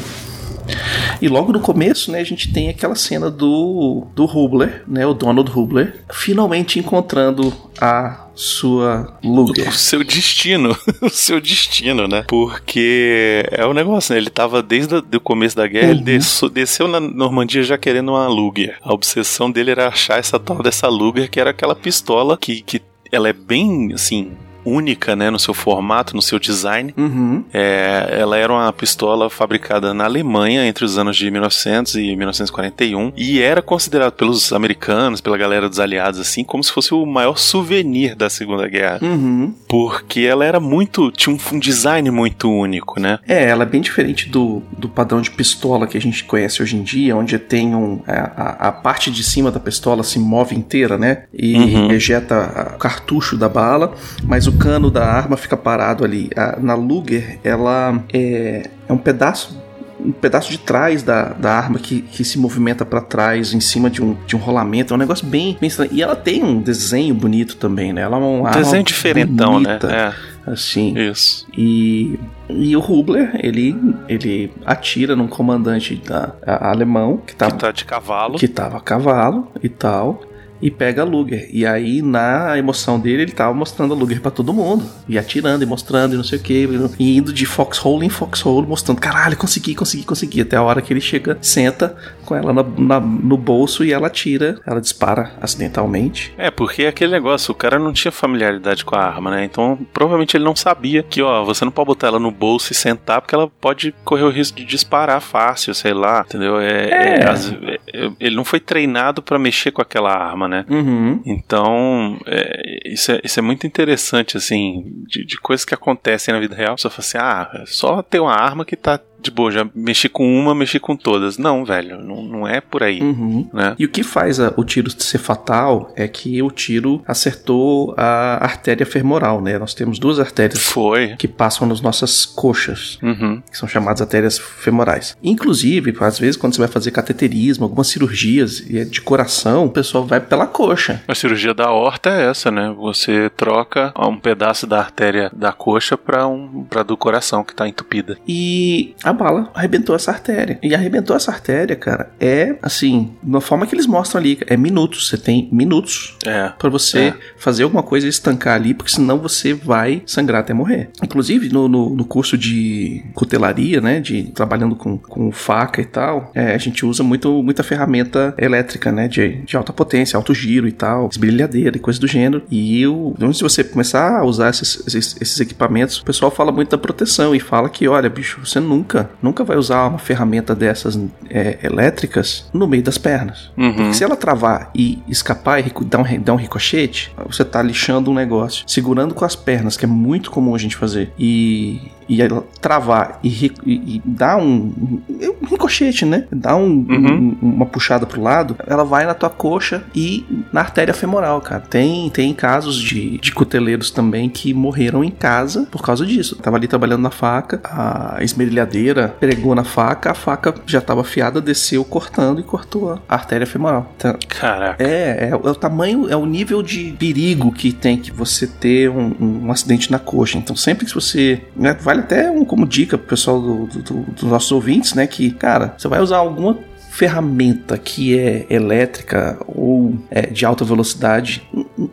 Speaker 1: e logo no começo, né, a gente tem aquela cena do, do Hubler, né? O Donald Hubler, finalmente encontrando a sua Luger.
Speaker 6: O seu destino, o seu destino, né? Porque é o negócio, né? Ele tava desde o começo da guerra, ele desceu, desceu na Normandia já querendo uma Luger. A obsessão dele era achar essa tal dessa Luger, que era aquela pistola que, que ela é bem, assim, única, né? No seu formato, no seu design.
Speaker 1: Uhum.
Speaker 6: É, ela era uma pistola fabricada na Alemanha entre os anos de 1900 e 1941 e era considerado pelos americanos, pela galera dos aliados, assim, como se fosse o maior souvenir da Segunda Guerra.
Speaker 1: Uhum.
Speaker 6: Porque ela era muito. tinha um, um design muito único, né?
Speaker 1: É, ela é bem diferente do, do padrão de pistola que a gente conhece hoje em dia, onde tem um. A, a- a parte de cima da pistola se move inteira, né? E
Speaker 6: Uhum.
Speaker 1: ejeta o cartucho da bala, mas o cano da arma fica parado ali. A- na Luger, ela é, é um pedaço. Um pedaço de trás da, da arma que, que se movimenta pra trás em cima de um, de um rolamento. É um negócio bem, bem estranho. E ela tem um desenho bonito também, né? Ela é arma
Speaker 6: Desenho diferentão,
Speaker 1: bonita,
Speaker 6: né?
Speaker 1: Assim.
Speaker 6: É, isso.
Speaker 1: E, e o Hubler, ele, ele atira num comandante da, a- alemão que
Speaker 6: Que
Speaker 1: tava,
Speaker 6: tá de cavalo.
Speaker 1: que tava a cavalo e tal. E pega a Luger. E aí, na emoção dele, ele tava mostrando a Luger pra todo mundo. E atirando, e mostrando, e não sei o que. E indo de foxhole em foxhole, mostrando: caralho, consegui, consegui, consegui. Até a hora que ele chega, senta com ela na- na- no bolso e ela atira. Ela dispara acidentalmente.
Speaker 6: É, porque é aquele negócio, o cara não tinha familiaridade com a arma, né? Então, provavelmente ele não sabia que, ó, você não pode botar ela no bolso e sentar, porque ela pode correr o risco de disparar fácil, sei lá, entendeu? É,
Speaker 1: É.
Speaker 6: é, é, ele não foi treinado pra mexer com aquela arma, né?
Speaker 1: Uhum.
Speaker 6: Então, é, isso, é, isso é muito interessante, assim, de, de coisas que acontecem na vida real. Você fala assim, ah, é só ter uma arma que tá de boa, já mexi com uma, mexi com todas. Não, velho, não, não é por aí,
Speaker 1: Uhum.
Speaker 6: né?
Speaker 1: E o que faz a- o tiro ser fatal é que o tiro acertou a artéria femoral, né? Nós temos duas artérias
Speaker 6: Foi.
Speaker 1: que passam nas nossas coxas.
Speaker 6: Uhum.
Speaker 1: que são chamadas artérias femorais. Inclusive, às vezes, quando você vai fazer cateterismo, algumas cirurgias é de coração, o pessoal vai pela coxa.
Speaker 6: A cirurgia da horta é essa, né? Você troca um pedaço da artéria da coxa pra um para do coração que tá entupida.
Speaker 1: E a bala arrebentou essa artéria. E arrebentou essa artéria, cara, é assim, uma forma que eles mostram ali, é minutos. Você tem minutos
Speaker 6: É.
Speaker 1: Pra você
Speaker 6: É.
Speaker 1: fazer alguma coisa e estancar ali, porque senão você vai sangrar até morrer. Inclusive, no, no, no curso de cutelaria, né, de trabalhando com, com faca e tal, é, a gente usa muito, muita ferramenta elétrica, né, de, de alta potência, alto giro e tal, esmerilhadeira e coisa do gênero. E o, antes de você começar a usar esses, esses, esses equipamentos, o pessoal fala muito da proteção e fala que, olha, bicho, você nunca, nunca vai usar uma ferramenta dessas é, elétricas no meio das pernas.
Speaker 6: Uhum.
Speaker 1: Porque se ela travar e escapar e dar um, dar um ricochete, você tá lixando um negócio. Segurando com as pernas, que é muito comum a gente fazer. E, e ela travar e, e- e dar um, um, ricochete, né? Dar um-
Speaker 6: Uhum.
Speaker 1: um- uma puxada pro lado, ela vai na tua coxa e na artéria femoral, cara. Tem, tem casos de, de cuteleiros também que morreram em casa por causa disso. Tava ali trabalhando na faca, a esmerilhadeira pregou na faca, a faca já tava afiada, desceu cortando e cortou a artéria femoral. Então,
Speaker 6: Caraca.
Speaker 1: é, é, o- é o tamanho, é o nível de perigo que tem que você ter um, um acidente na coxa. Então, sempre que você. né, vale até um, como dica pro pessoal do- do- do- dos nossos ouvintes, né? Que, cara, você vai usar alguma ferramenta que é elétrica ou é, de alta velocidade,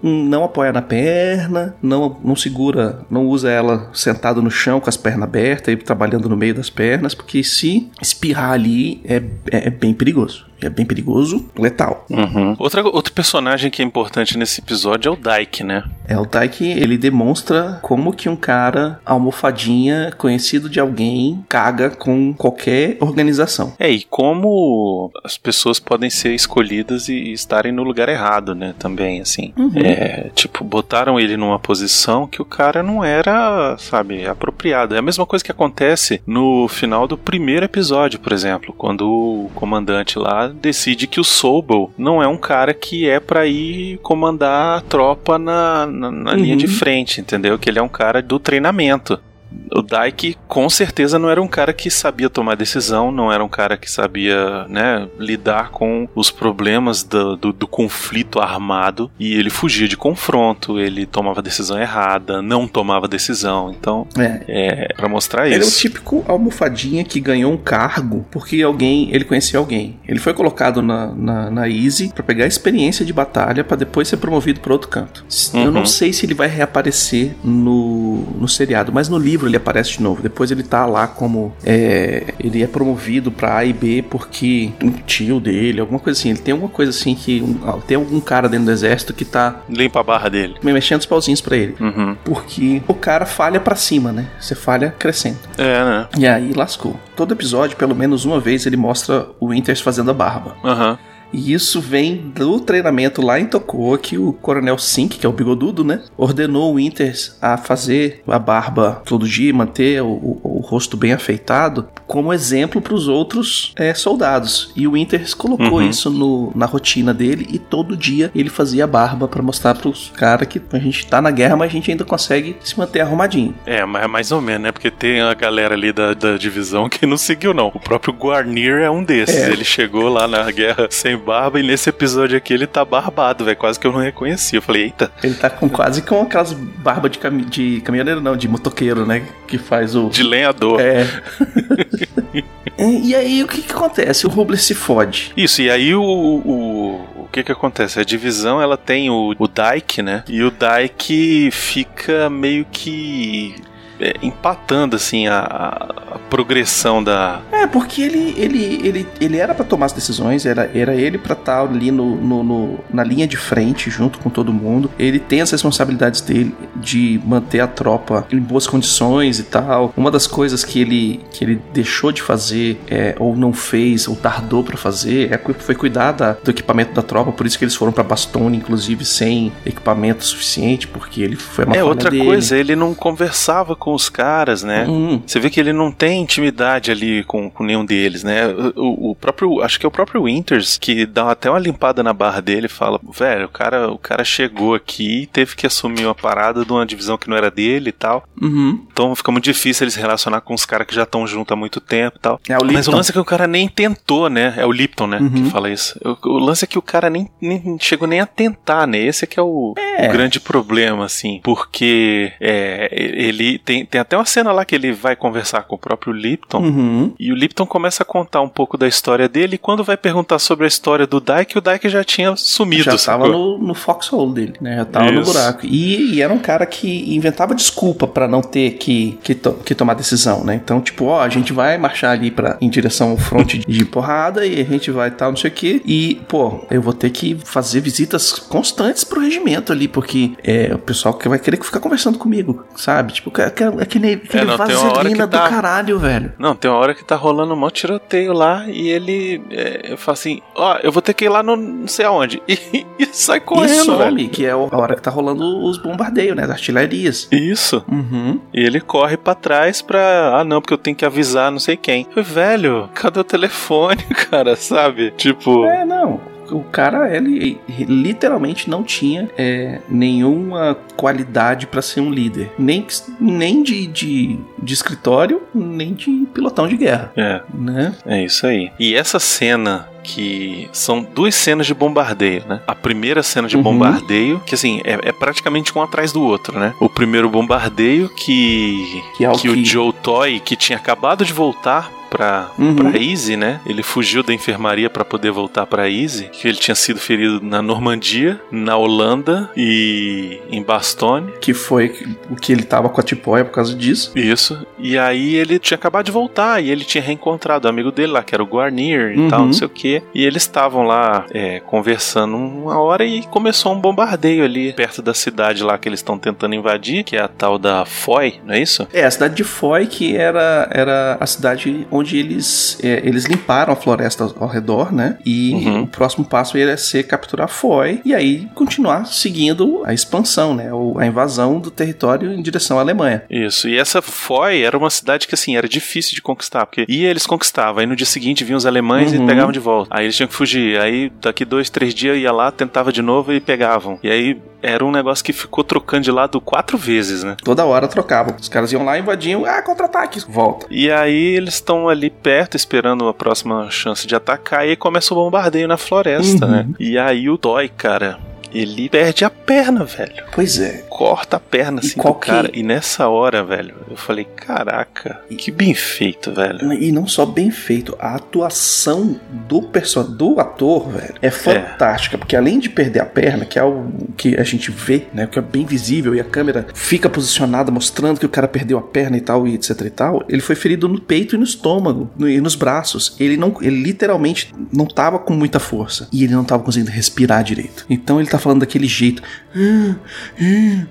Speaker 1: não apoia na perna, não, não segura, não usa ela sentado no chão com as pernas abertas e trabalhando no meio das pernas, porque se espirrar ali é, é, é bem perigoso. É bem perigoso, letal.
Speaker 6: Uhum. Outra, outro personagem que é importante nesse episódio é o Dyke, né?
Speaker 1: É o Taiki, ele demonstra como que um cara almofadinha, conhecido de alguém, caga com qualquer organização.
Speaker 6: É, e como as pessoas podem ser escolhidas e, e estarem no lugar errado, né? Também, assim. É, tipo, botaram ele numa posição que o cara não era, sabe, apropriado. É a mesma coisa que acontece no final do primeiro episódio, por exemplo, quando o comandante lá decide que o Sobel não é um cara que é pra ir comandar a tropa na, na, na linha de
Speaker 1: Uhum.
Speaker 6: frente, entendeu? Que ele é um cara do treinamento. O Dyke com certeza não era um cara que sabia tomar decisão, não era um cara que sabia, né, lidar com os problemas do, do, do conflito armado e ele fugia de confronto, ele tomava decisão errada, não tomava decisão, então
Speaker 1: É.
Speaker 6: é para mostrar
Speaker 1: Ele é o
Speaker 6: isso.
Speaker 1: típico almofadinha que ganhou um cargo porque alguém, ele conhecia alguém. Ele foi colocado na, na, na Easy pra pegar experiência de batalha pra depois ser promovido pra outro canto. Eu
Speaker 6: Uhum.
Speaker 1: não sei se ele vai reaparecer no, no seriado, mas no livro ele aparece de novo. Depois ele tá lá como é, ele é promovido pra A e B porque um tio dele, alguma coisa assim. Ele tem alguma coisa assim que um- tem algum cara dentro do exército que tá
Speaker 6: Limpa a barra dele.
Speaker 1: mexendo os pauzinhos pra ele.
Speaker 6: Uhum.
Speaker 1: Porque o cara falha pra cima, né? Você falha crescendo.
Speaker 6: É, né?
Speaker 1: E aí lascou. Todo episódio, pelo menos uma vez, ele mostra o Winters fazendo a barba.
Speaker 6: Aham.
Speaker 1: E isso vem do treinamento lá em Tokoa que o Coronel Sink, que é o bigodudo, né? Ordenou o Winters a fazer a barba todo dia, manter o, o- o rosto bem afeitado, como exemplo para os outros é, soldados. E o Winters colocou
Speaker 6: Uhum.
Speaker 1: isso no- na rotina dele e todo dia ele fazia barba para mostrar para os caras que a gente tá na guerra, mas a gente ainda consegue se manter arrumadinho.
Speaker 6: É, mas mais ou menos, né? Porque tem a galera ali da, da divisão que não seguiu, não. O próprio Guarnir é um desses.
Speaker 1: É.
Speaker 6: Ele chegou lá na guerra sem barba e nesse episódio aqui ele tá barbado, velho. Quase que eu não reconheci. Eu falei, eita,
Speaker 1: Ele tá com quase com aquelas barbas de, de caminhoneiro, não, de motoqueiro, né? Que faz o.
Speaker 6: de lenhador.
Speaker 1: É. É, e aí o que, que acontece? O Rubler se fode.
Speaker 6: Isso, e aí o, o, o que que acontece? A divisão, ela tem o, o Dyke, né? E o Dyke fica meio que é, empatando, assim, a, a- progressão da...
Speaker 1: É, porque ele, ele, ele, ele era pra tomar as decisões, era, era ele pra estar ali no, no, no- na linha de frente, junto com todo mundo. Ele tem as responsabilidades dele de manter a tropa em boas condições e tal. Uma das coisas que ele, que ele deixou de fazer, é, ou não fez, ou tardou pra fazer, é, foi cuidar da- do equipamento da tropa. Por isso que eles foram pra Bastone, inclusive, sem equipamento suficiente, porque ele foi uma
Speaker 6: É, outra
Speaker 1: dele.
Speaker 6: coisa, ele não conversava com com os caras, né?
Speaker 1: Hum.
Speaker 6: Você vê que ele não tem intimidade ali com, com nenhum deles, né? O, o próprio, acho que é o próprio Winters que dá até uma limpada na barra dele e fala, velho, o cara, o cara chegou aqui e teve que assumir uma parada de uma divisão que não era dele e tal.
Speaker 1: Uhum.
Speaker 6: Então fica muito difícil ele se relacionar com os caras que já estão juntos há muito tempo e tal.
Speaker 1: É o
Speaker 6: Mas o lance é que o cara nem tentou, né? É o Lipton, né?
Speaker 1: Uhum.
Speaker 6: Que fala isso. O, o lance é que o cara nem, nem chegou nem a tentar, né? Esse é que é o,
Speaker 1: É.
Speaker 6: o grande problema, assim. Porque é, ele tem, tem até uma cena lá que ele vai conversar com o próprio Lipton.
Speaker 1: Uhum.
Speaker 6: E o Lipton começa a contar um pouco da história dele. E quando vai perguntar sobre a história do Dyke, o Dyke já tinha sumido.
Speaker 1: Já tava
Speaker 6: sacou?
Speaker 1: no, no foxhole dele, né? Já tava no buraco. E, e era um cara que inventava desculpa pra não ter que, que, to- que tomar decisão, né? Então, tipo, ó, a gente vai marchar ali pra, em direção ao fronte de porrada e a gente vai tal, não sei o quê. E, pô, eu vou ter que fazer visitas constantes pro regimento ali, porque é, o pessoal que vai querer ficar conversando comigo, sabe? Tipo, aquele, aquele, aquele
Speaker 6: não, tem uma hora
Speaker 1: vaselina
Speaker 6: que tá-
Speaker 1: do caralho, velho.
Speaker 6: Não, tem uma hora que tá rolando um monte de tiroteio lá e ele é, fala assim: Ó, eu vou ter que ir lá no não sei aonde. E, e sai
Speaker 1: E
Speaker 6: correndo, velho.
Speaker 1: que é a hora que tá rolando os bombardeios, né? Das artilharias.
Speaker 6: Isso.
Speaker 1: Uhum.
Speaker 6: E ele corre pra trás pra. Ah, não, porque eu tenho que avisar não sei quem. Velho, cadê o telefone, cara? Sabe? Tipo.
Speaker 1: É, não. O cara, ele literalmente não tinha é, nenhuma qualidade pra ser um líder. Nem, nem de, de, de escritório, nem de pilotão de guerra.
Speaker 6: É,
Speaker 1: Né?
Speaker 6: é isso aí. E essa cena. Que são duas cenas de bombardeio, né? A primeira cena de
Speaker 1: Uhum.
Speaker 6: bombardeio, que assim, é, é praticamente um atrás do outro, né? O primeiro bombardeio que.
Speaker 1: Que é o
Speaker 6: que o
Speaker 1: que-
Speaker 6: Joe Toy, que tinha acabado de voltar pra,
Speaker 1: Uhum.
Speaker 6: pra Easy, né? Ele fugiu da enfermaria pra poder voltar pra Easy, que ele tinha sido ferido na Normandia, na Holanda e em Bastogne.
Speaker 1: Que foi o que ele tava com a tipóia por causa disso.
Speaker 6: Isso. E aí ele tinha acabado de voltar e ele tinha reencontrado o amigo dele lá, que era o Guarnier e
Speaker 1: Uhum.
Speaker 6: tal, não sei o que. E eles estavam lá é, conversando uma hora e começou um bombardeio ali perto da cidade lá que eles estão tentando invadir, que é a tal da Foy, não é isso?
Speaker 1: É, a cidade de Foy, que era, era a cidade onde eles, é, eles limparam a floresta ao, redor, né? E
Speaker 6: Uhum.
Speaker 1: o próximo passo ia ser capturar Foy e aí continuar seguindo a expansão, né? A invasão do território em direção à Alemanha.
Speaker 6: Isso, e essa Foy era uma cidade que assim, era difícil de conquistar, porque ia eles conquistavam, aí no dia seguinte vinham os alemães
Speaker 1: Uhum.
Speaker 6: e pegavam de volta. Aí eles tinham que fugir, aí daqui dois, três dias ia lá, tentava de novo e pegavam. E aí era um negócio que ficou trocando de lado quatro vezes, né?
Speaker 1: Toda hora trocavam. Os caras iam lá, invadiam, ah, contra-ataque, volta.
Speaker 6: E aí eles estão ali perto, esperando a próxima chance de atacar, e aí começa o bombardeio na floresta,
Speaker 1: Uhum.
Speaker 6: né? E aí o Toy, cara, ele perde a perna, velho.
Speaker 1: Pois é.
Speaker 6: Corta a perna
Speaker 1: E
Speaker 6: assim do
Speaker 1: que-
Speaker 6: cara. E nessa hora, velho, eu falei, caraca, que bem feito, velho.
Speaker 1: E não só bem feito, a atuação do perso do ator, velho, é fantástica, porque além de perder a perna, que é o que a gente vê, né, que é bem visível e a câmera fica posicionada mostrando que o cara perdeu a perna e tal e etc e tal, ele foi ferido no peito e no estômago no- e nos braços. Ele não, ele literalmente não tava com muita força e ele não tava conseguindo respirar direito. Então ele tá falando daquele jeito. "Ah, ah, ah",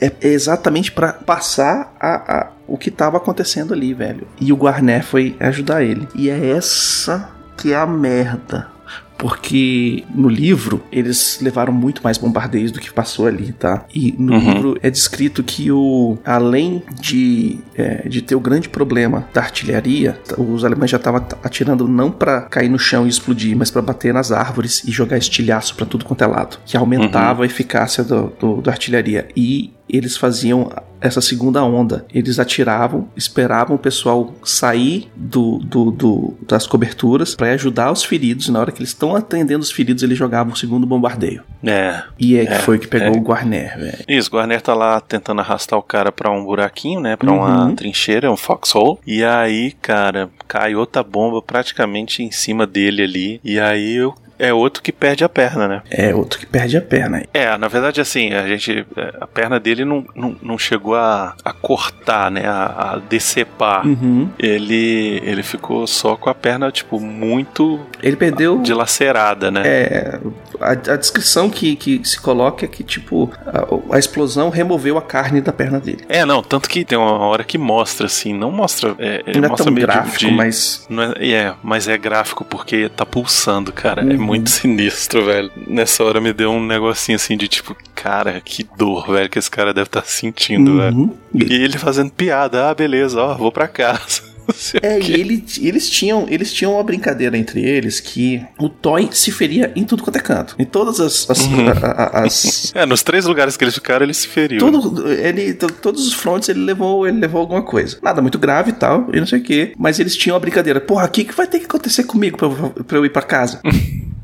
Speaker 1: É, exatamente pra passar a, a- o que tava acontecendo ali, velho. E o Guarné foi ajudar ele. E é essa que é a merda. Porque no livro eles levaram muito mais bombardeios do que passou ali, tá? E no
Speaker 6: Uhum.
Speaker 1: livro é descrito que o além de, é, de ter o grande problema da artilharia, os alemães já estavam atirando não pra cair no chão e explodir, mas pra bater nas árvores e jogar estilhaço pra tudo quanto é lado, que aumentava a eficácia do, do- da artilharia. E eles faziam essa segunda onda. Eles atiravam, esperavam o pessoal sair do, do- do- das coberturas para ajudar os feridos. E na hora que eles estão atendendo os feridos, eles jogavam o segundo bombardeio.
Speaker 6: É.
Speaker 1: E é que
Speaker 6: É,
Speaker 1: foi o que pegou
Speaker 6: é.
Speaker 1: o Guarner, velho.
Speaker 6: Isso, o Guarner tá lá tentando arrastar o cara pra um buraquinho, né? Pra uma
Speaker 1: Uhum.
Speaker 6: trincheira, um foxhole. E aí, cara, cai outra bomba praticamente em cima dele ali. E aí eu- é outro que perde a perna, né?
Speaker 1: É outro que perde a perna.
Speaker 6: É, na verdade, assim, a gente. é, A perna dele não, não, não chegou a, a cortar, né? A, a decepar.
Speaker 1: Uhum.
Speaker 6: Ele, ele ficou só com a perna, tipo, muito
Speaker 1: Ele perdeu.
Speaker 6: dilacerada, né?
Speaker 1: É, a, a descrição que, que se coloca é que, tipo, a, a explosão removeu a carne da perna dele.
Speaker 6: É, não, tanto que tem uma hora que mostra, assim, não mostra. É,
Speaker 1: Não é
Speaker 6: mostra
Speaker 1: tão
Speaker 6: meio de-
Speaker 1: gráfico,
Speaker 6: de-
Speaker 1: mas.
Speaker 6: Não é, é, mas é gráfico porque tá pulsando, cara. É
Speaker 1: Uhum.
Speaker 6: Muito sinistro, velho. Nessa hora me deu um negocinho assim de tipo, Cara, que dor, velho, que esse cara deve estar sentindo, velho.
Speaker 1: Uhum.
Speaker 6: E ele fazendo piada, ah, beleza, ó, vou pra casa.
Speaker 1: É, e
Speaker 6: quê.
Speaker 1: ele- eles tinham eles tinham uma brincadeira entre eles que o Toy se feria em tudo quanto é canto. Em todas as. as, a- a- as-
Speaker 6: É, nos três lugares que eles ficaram, ele se feriu.
Speaker 1: Todo, ele, to- todos os fronts ele levou, ele levou alguma coisa. Nada muito grave e tal, e não sei o que. Mas eles tinham a brincadeira. Porra, o que, que vai ter que acontecer comigo pra, eu- pra eu ir pra casa?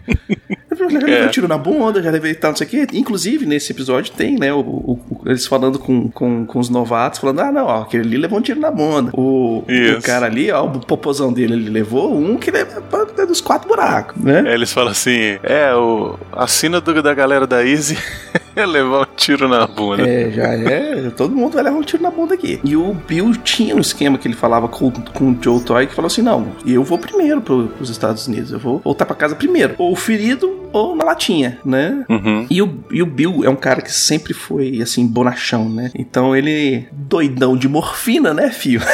Speaker 1: Eu já levei
Speaker 6: É.
Speaker 1: um tiro na bunda, já levei tal, não sei o quê. Inclusive, nesse episódio tem, né, o, o- o- eles falando com, com, com os novatos, falando, ah, não, ó, aquele ali levou um tiro na bunda. O, o cara ali, ó, o popozão dele, ele levou um que leva é dos quatro buracos, né?
Speaker 6: É, eles falam assim: é, o, a sina do- da galera da Easy levar um tiro na bunda.
Speaker 1: É, já é. Todo mundo vai levar um tiro na bunda aqui. E o Bill tinha um esquema que ele falava com, com o Joe Toy que falou assim: não, eu vou primeiro pro, pros Estados Unidos. Eu vou voltar pra casa primeiro. Ou ferido ou na latinha, né?
Speaker 6: Uhum.
Speaker 1: E o, e o Bill é um cara que sempre foi, assim, bonachão, né? Então ele, doidão de morfina, né, fio?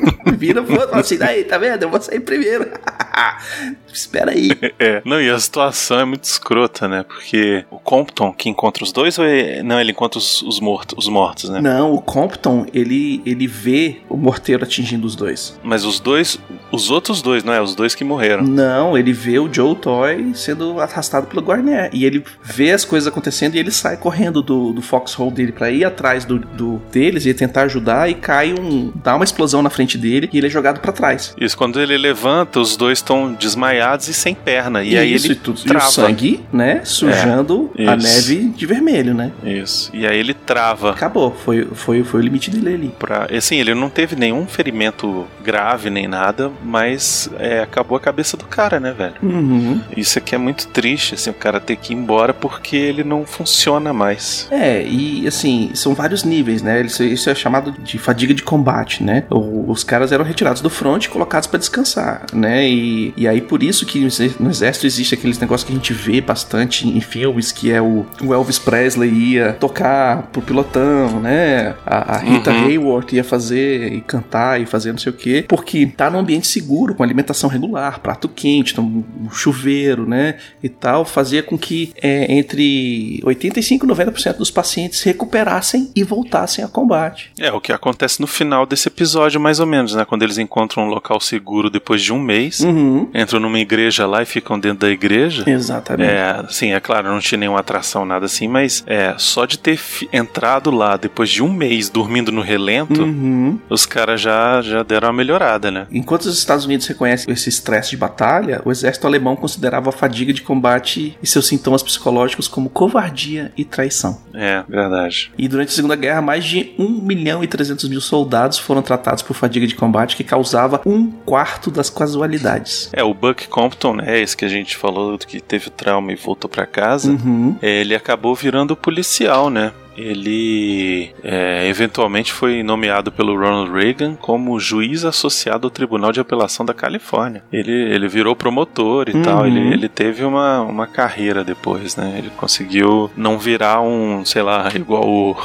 Speaker 1: Vira e fala assim, daí, tá vendo? Eu vou sair primeiro. Espera aí.
Speaker 6: É. Não, e a situação é muito escrota, né? Porque o Compton que encontra os dois ou é... Não, ele encontra os, os, mortos, os mortos, né?
Speaker 1: Não, o Compton, ele, ele vê o morteiro atingindo os dois.
Speaker 6: Mas os dois, os outros dois, não é? Os dois que morreram.
Speaker 1: Não, ele vê o Joe Toy sendo arrastado pelo Guarner. E ele vê as coisas acontecendo e ele sai correndo do, do foxhole dele pra ir atrás do, do deles e tentar ajudar. E cai um. dá uma explosão na frente dele e ele é jogado pra trás.
Speaker 6: Isso, quando ele levanta, os dois estão desmaiados e sem perna. E, aí
Speaker 1: Isso,
Speaker 6: ele
Speaker 1: e, tudo, e o
Speaker 6: trava.
Speaker 1: sangue, né? Sujando
Speaker 6: É,
Speaker 1: a neve de vermelho, né?
Speaker 6: Isso. E aí ele trava.
Speaker 1: Acabou. Foi, foi, foi o limite dele ali.
Speaker 6: Pra, assim, ele não teve nenhum ferimento grave nem nada, mas é, acabou a cabeça do cara, né, velho?
Speaker 1: Uhum.
Speaker 6: Isso aqui é muito triste, assim, o cara ter que ir embora porque ele não funciona mais.
Speaker 1: É, e assim, são vários níveis, né? Isso, isso é chamado de fadiga de combate, né? O- os caras eram retirados do front e colocados pra descansar, né? E, e aí por isso que no exé- no exército existe aqueles negócios que a gente vê bastante em filmes, que é o, o Elvis Presley ia tocar pro pilotão, né? A, a Rita
Speaker 6: Uhum.
Speaker 1: Hayworth ia fazer e cantar e fazer não sei o quê, porque tá num ambiente seguro, com alimentação regular, prato quente, então, um chuveiro, né? E tal, fazia com que é, entre 85 e 90% dos pacientes se recuperassem e voltassem a combate.
Speaker 6: É, o que acontece no final desse episódio, mais ou menos, né? Quando eles encontram um local seguro depois de um mês,
Speaker 1: Uhum.
Speaker 6: entram numa igreja lá e ficam dentro da igreja.
Speaker 1: Exatamente.
Speaker 6: É, sim, é claro, não tinha nenhuma atração, nada assim, mas é, só de ter entrado lá depois de um mês dormindo no relento,
Speaker 1: Uhum.
Speaker 6: os caras já, já deram uma melhorada, né?
Speaker 1: Enquanto os Estados Unidos reconhecem esse estresse de batalha, o exército alemão considerava a fadiga de combate e seus sintomas psicológicos como covardia e traição.
Speaker 6: É, verdade.
Speaker 1: E durante a Segunda Guerra, mais de 1 milhão e 300 mil soldados foram tratados por fadiga de combate, que causava um quarto das casualidades.
Speaker 6: É, o Buck Compton, né, esse que a gente falou que teve trauma e voltou pra casa,
Speaker 1: Uhum.
Speaker 6: é, ele acabou virando policial, né? Ele é, eventualmente foi nomeado pelo Ronald Reagan como juiz associado ao Tribunal de Apelação da Califórnia. Ele, ele virou promotor e
Speaker 1: Uhum.
Speaker 6: tal. Ele, ele teve uma, uma carreira depois, né? Ele conseguiu não virar um, sei lá, igual o,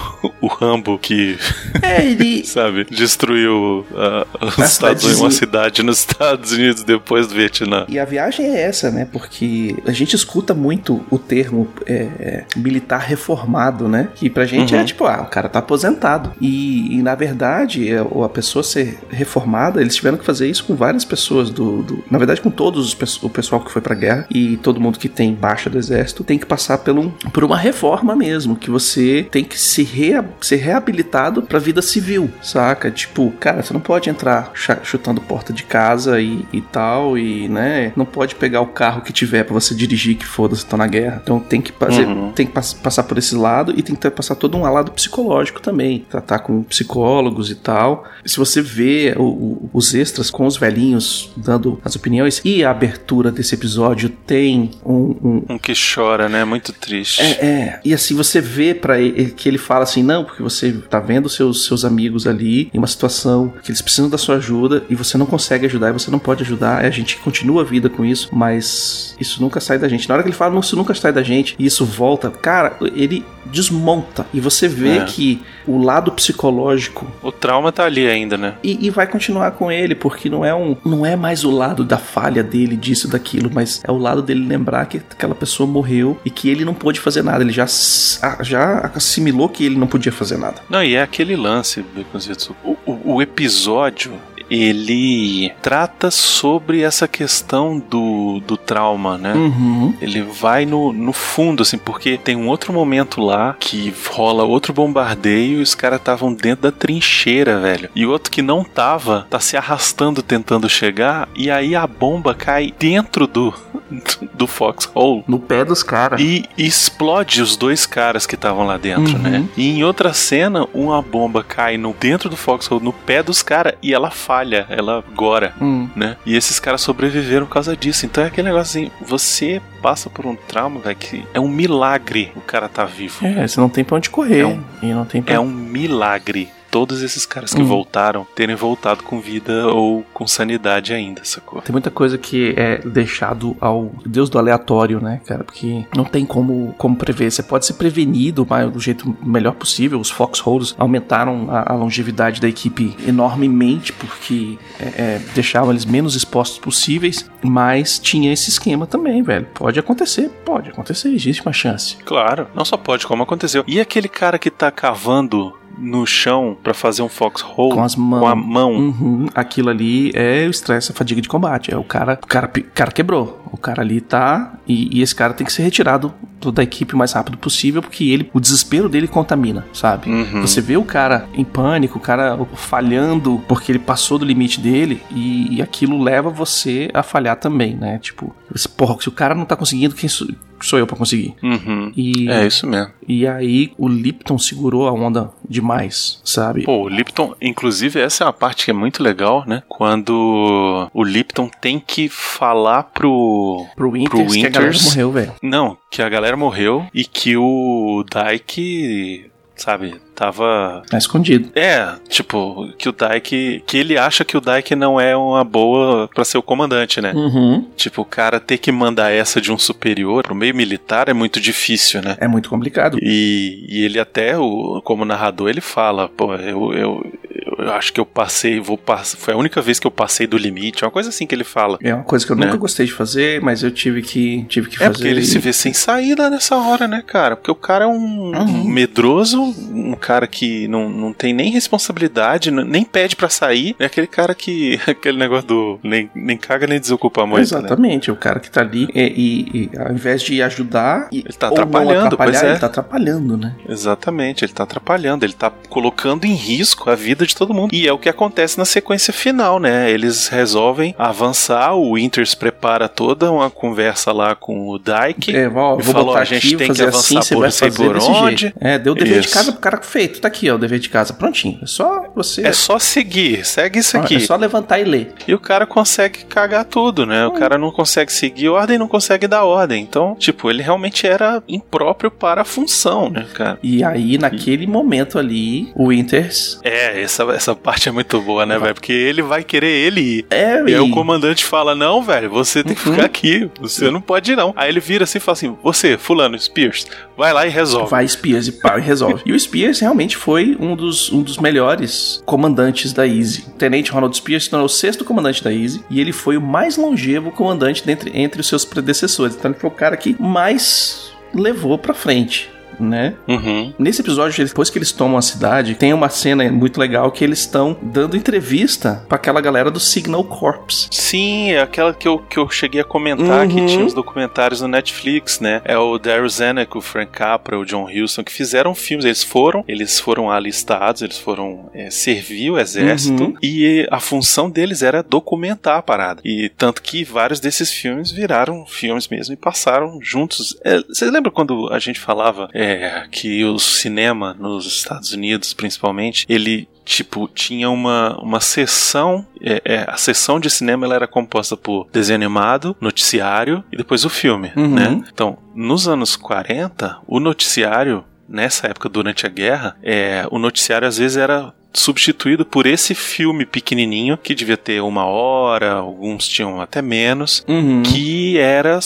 Speaker 6: o Rambo que,
Speaker 1: É, ele.
Speaker 6: sabe, destruiu ah, os
Speaker 1: A
Speaker 6: Estados Unidos, uma cidade nos Estados Unidos depois do Vietnã.
Speaker 1: E a viagem é essa, né? Porque a gente escuta muito o termo é, é, militar reformado, né? Que pra gente
Speaker 6: Uhum.
Speaker 1: é tipo, ah, o cara tá aposentado. E, e, na verdade, é, a pessoa ser reformada, eles tiveram que fazer isso com várias pessoas do. do- na verdade, com todos os, o pessoal que foi pra guerra e todo mundo que tem baixa do exército tem que passar por, um, por uma reforma mesmo. Que você tem que se rea- ser reabilitado pra vida civil, saca? Tipo, cara, você não pode entrar chutando porta de casa e, e tal, e, né? Não pode pegar o carro que tiver pra você dirigir, que foda-se, tá na guerra. Então tem que fazer,
Speaker 6: Uhum.
Speaker 1: tem que pass- passar por esse lado e tem que ter- passar todo um lado psicológico também. Tratar com psicólogos e tal. Se você vê o- o- os extras com os velhinhos dando as opiniões e a abertura desse episódio tem um- um,
Speaker 6: Um que chora, né? Muito triste.
Speaker 1: é, é. E assim, você vê para ele que ele fala assim, não, porque você tá vendo seus, seus amigos ali em uma situação que eles precisam da sua ajuda e você não consegue ajudar e você não pode ajudar. A gente continua a vida com isso, mas isso nunca sai da gente. Na hora que ele fala, não, isso nunca sai da gente e isso volta, cara, ele desmonta E você vê
Speaker 6: É.
Speaker 1: que o lado psicológico
Speaker 6: O trauma tá ali ainda, né?
Speaker 1: e, e vai continuar com ele, porque não é um, não é mais o lado da falha dele, disso, daquilo, mas é o lado dele lembrar que aquela pessoa morreu e que ele não pôde fazer nada. Ele já, já assimilou que ele não podia fazer nada.
Speaker 6: Não, e é aquele lance. O, o, o episódio, ele trata sobre essa questão do, do trauma, né?
Speaker 1: Uhum.
Speaker 6: Ele vai no, no fundo, assim, porque tem um outro momento lá que rola outro bombardeio e os caras estavam dentro da trincheira, velho. E outro que não tava, tá se arrastando tentando chegar, e aí a bomba cai dentro do, do Foxhole.
Speaker 1: No pé dos caras.
Speaker 6: E explode os dois caras que estavam lá dentro,
Speaker 1: Uhum.
Speaker 6: né? E em outra cena, uma bomba cai no dentro do Foxhole, no pé dos caras, e ela falha, ela gora,
Speaker 1: Hum.
Speaker 6: né? E esses caras sobreviveram por causa disso. Então é aquele negócio assim, você passa por um trauma, velho, que é um milagre o cara tá vivo.
Speaker 1: É, você não tem pra onde correr.
Speaker 6: É um-
Speaker 1: e não tem pra...
Speaker 6: É um milagre. Todos esses caras que
Speaker 1: Hum.
Speaker 6: voltaram terem voltado com vida ou com sanidade ainda, sacou?
Speaker 1: Tem muita coisa que é deixado ao Deus do aleatório, né, cara? Porque não tem como, como prever. Você pode ser prevenido mas do jeito melhor possível. Os Foxholes aumentaram a, a longevidade da equipe enormemente porque é, é, deixavam eles menos expostos possíveis. Mas tinha esse esquema também, velho. Pode acontecer, pode acontecer, existe uma chance.
Speaker 6: Claro, não só pode, como aconteceu. E aquele cara que tá cavando no chão pra fazer um foxhole
Speaker 1: Com as mãos.
Speaker 6: com a mão.
Speaker 1: Uhum, aquilo ali é o estresse, a fadiga de combate. É o cara, o cara, o cara quebrou. O cara ali tá e, e esse cara tem que ser retirado do- da equipe o mais rápido possível porque ele, o desespero dele contamina, sabe?
Speaker 6: Uhum.
Speaker 1: Você vê o cara em pânico, o cara falhando porque ele passou do limite dele e, e aquilo leva você a falhar também, né? Tipo, porra, se o cara não tá conseguindo, quem sou, sou eu pra conseguir?
Speaker 6: Uhum.
Speaker 1: E,
Speaker 6: É isso mesmo.
Speaker 1: e aí o Lipton segurou a onda demais, sabe?
Speaker 6: Pô, o Lipton, inclusive, essa é uma parte que é muito legal, né? Quando o Lipton tem que falar pro.
Speaker 1: Pro Winters, que a galera
Speaker 6: Winters.
Speaker 1: morreu, velho.
Speaker 6: Não, que a galera morreu e que o Dyke, sabe, tava.
Speaker 1: Tá escondido.
Speaker 6: É, tipo, que o Dyke. Que ele acha que o Dyke não é uma boa pra ser o comandante, né?
Speaker 1: Uhum.
Speaker 6: Tipo, o cara ter que mandar essa de um superior pro meio militar é muito difícil, né?
Speaker 1: É muito complicado.
Speaker 6: E, e ele até, o, como narrador, ele fala, pô, eu, eu, eu acho que eu passei, vou pass foi a única vez que eu passei do limite, uma coisa assim que ele fala.
Speaker 1: É uma coisa que eu
Speaker 6: Né?
Speaker 1: nunca gostei de fazer, mas eu tive que, tive que
Speaker 6: É
Speaker 1: fazer.
Speaker 6: porque ele
Speaker 1: e-
Speaker 6: se vê sem saída nessa hora, né, cara? Porque o cara é um
Speaker 1: Uhum.
Speaker 6: medroso, um cara que não, não tem nem responsabilidade, nem pede pra sair. É aquele cara que. aquele negócio do. Nem, nem caga nem desocupa muito, né?
Speaker 1: Exatamente, o cara que tá ali e, e- e ao invés de ajudar e,
Speaker 6: Ele tá atrapalhando, pois é.
Speaker 1: ele tá atrapalhando, né?
Speaker 6: Exatamente, ele tá atrapalhando, ele tá colocando em risco a vida de todo mundo. E é o que acontece na sequência final, né? Eles resolvem avançar, o Winters prepara toda uma conversa lá com o Dyke.
Speaker 1: É, ó,
Speaker 6: E
Speaker 1: vou
Speaker 6: falou, a gente
Speaker 1: aqui,
Speaker 6: tem que
Speaker 1: assim,
Speaker 6: avançar
Speaker 1: você
Speaker 6: por sei por onde.
Speaker 1: jeito. É, deu o dever de
Speaker 6: Isso.
Speaker 1: casa pro cara feito. Tá aqui, ó, o dever de casa prontinho. É só você
Speaker 6: É só seguir, segue isso aqui.
Speaker 1: é só levantar e ler.
Speaker 6: E o cara consegue cagar tudo, né? O cara não consegue seguir ordem, não consegue dar ordem. Então, tipo, ele realmente era impróprio para a função, né, cara?
Speaker 1: E aí, naquele momento ali, o Winters.
Speaker 6: É, essa, essa parte é muito boa, né, velho? Porque ele vai querer ele ir.
Speaker 1: É,
Speaker 6: E aí o comandante fala: Não, velho, você tem que
Speaker 1: Uhum.
Speaker 6: ficar aqui. Você não pode ir, não. Aí ele vira assim e fala assim: Você, Fulano, Spears, vai lá e resolve.
Speaker 1: Vai Spears e pau e resolve. e o Spears realmente foi um dos, um dos melhores comandantes da Easy. O Tenente Ronald Spears se tornou o sexto comandante da Easy e ele foi o mais longevo comandante dentre, entre os seus predecessores. Então ele foi o cara que mais levou pra frente. Né?
Speaker 6: Uhum.
Speaker 1: Nesse episódio, depois que eles tomam a cidade, tem uma cena muito legal que eles estão dando entrevista pra aquela galera do Signal Corps.
Speaker 6: Sim, é aquela que eu, que eu cheguei a comentar que
Speaker 1: Uhum.
Speaker 6: tinha os documentários no Netflix, né? É o Daryl Zanuck, o Frank Capra, o John Huston, que fizeram filmes. Eles foram, eles foram alistados, eles foram é, servir o exército
Speaker 1: Uhum.
Speaker 6: e a função deles era documentar a parada. E tanto que vários desses filmes viraram filmes mesmo e passaram juntos. É, Você lembra quando a gente falava é, que o cinema nos Estados Unidos, principalmente, ele tipo tinha uma, uma sessão é, é, a sessão de cinema ela era composta por desenho animado noticiário e depois o filme
Speaker 1: Uhum.
Speaker 6: né então nos anos 40 o noticiário nessa época durante a guerra é, o noticiário às vezes era substituído por esse filme pequenininho que devia ter uma hora alguns tinham até menos
Speaker 1: Uhum.
Speaker 6: que era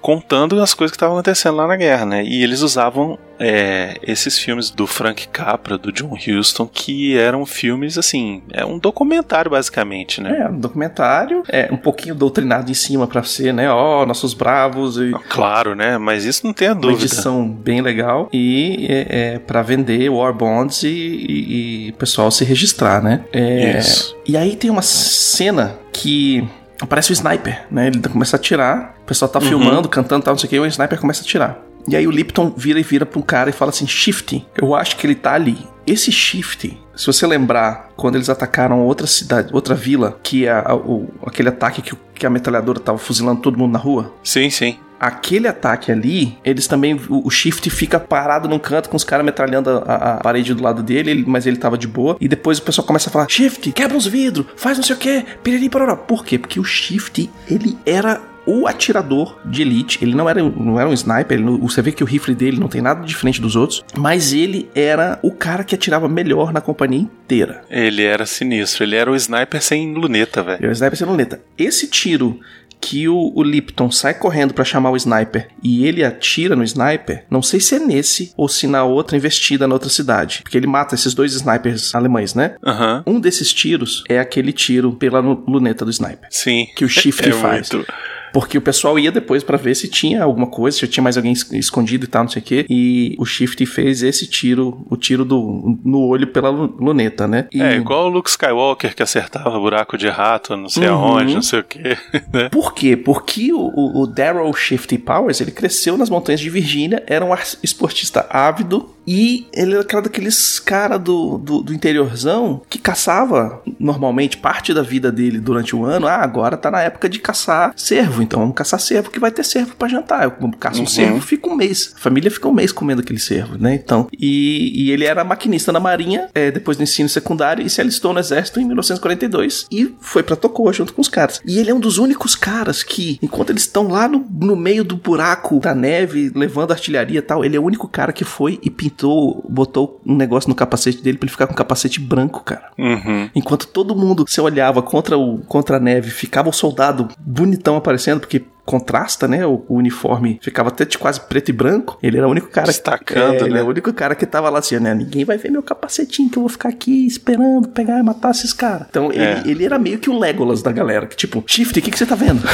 Speaker 6: contando as coisas que estavam acontecendo lá na guerra, né? E eles usavam é, esses filmes do Frank Capra, do John Huston, que eram filmes, assim, é um documentário basicamente, né?
Speaker 1: É, um documentário, é um pouquinho doutrinado em cima pra ser, né? Ó, nossos bravos e
Speaker 6: Claro, né? Mas isso não tem a
Speaker 1: uma
Speaker 6: dúvida.
Speaker 1: edição bem legal e é, é para vender war bonds e, e, e o pessoal se registrar, né? É,
Speaker 6: Isso.
Speaker 1: E aí tem uma cena que aparece o sniper, né? Ele começa a atirar, o pessoal tá
Speaker 6: Uhum.
Speaker 1: filmando, cantando, tal, não sei o que, e o sniper começa a atirar. E aí o Lipton vira e vira pra um cara e fala assim: Shift, eu acho que ele tá ali. Esse Shift, se você lembrar, quando eles atacaram outra cidade, outra vila, que é a- o- aquele ataque que, que a metralhadora tava fuzilando todo mundo na rua,
Speaker 6: Sim, sim.
Speaker 1: aquele ataque ali, eles também. O, o Shift fica parado num canto com os caras metralhando a, a- parede do lado dele, ele- mas ele tava de boa. E depois o pessoal começa a falar: Shift, quebra os vidros, faz não sei o que, piriri pororó. Por quê? Porque o Shift, ele era. O atirador de elite, ele não era, não era um sniper, ele você vê que o rifle dele não tem nada diferente dos outros, mas ele era o cara que atirava melhor na companhia inteira.
Speaker 6: Ele era sinistro. Ele era o sniper sem luneta, velho.
Speaker 1: É o sniper sem luneta. Esse tiro que o, o Lipton sai correndo pra chamar o sniper e ele atira no sniper, não sei se é nesse ou se na outra investida na outra cidade. Porque ele mata esses dois snipers alemães, né?
Speaker 6: Aham.
Speaker 1: Um desses tiros é aquele tiro pela lu- luneta do sniper.
Speaker 6: Sim.
Speaker 1: Que o Shift
Speaker 6: É
Speaker 1: faz.
Speaker 6: muito-
Speaker 1: Porque o pessoal ia depois pra ver se tinha alguma coisa, se tinha mais alguém es- escondido e tal, não sei o quê. E o Shift fez esse tiro, o tiro do, no olho pela lu- luneta, né? E-
Speaker 6: É igual o Luke Skywalker que acertava buraco de rato, não sei
Speaker 1: Uhum.
Speaker 6: aonde, não sei o quê. né?
Speaker 1: Por quê? Porque o, o, Daryl Shifty Powers, ele cresceu nas montanhas de Virgínia, era um esportista ávido e ele era aquela daqueles cara do, do, do interiorzão que caçava normalmente parte da vida dele durante o ano. Ah, agora tá na época de caçar cervo, então vamos caçar cervo que vai ter cervo pra jantar. Eu caço um cervo, fica um mês. A família fica um mês comendo aquele cervo, né? Então, e, e ele era maquinista na marinha, é, depois do ensino secundário, e se alistou no exército em 1942 e foi pra Tocoa junto com os caras. E ele é um dos únicos caras que, enquanto eles estão lá no, no meio do buraco da neve, levando artilharia e tal, ele é o único cara que foi e pintou, botou um negócio no capacete dele pra ele ficar com um capacete branco, cara.
Speaker 6: Uhum.
Speaker 1: Enquanto todo mundo se olhava contra, o, contra a neve, ficava o soldado bonitão aparecendo, porque contrasta, né? O, o uniforme ficava até de quase preto e branco. Ele era o único cara.
Speaker 6: Destacando,
Speaker 1: é, Ele
Speaker 6: né?
Speaker 1: é o único cara que tava lá assim, né? Ninguém vai ver meu capacetinho que eu vou ficar aqui esperando pegar e matar esses caras. Então
Speaker 6: É.
Speaker 1: ele, ele era meio que o Legolas da galera, que tipo, Shift, o que, que você tá vendo?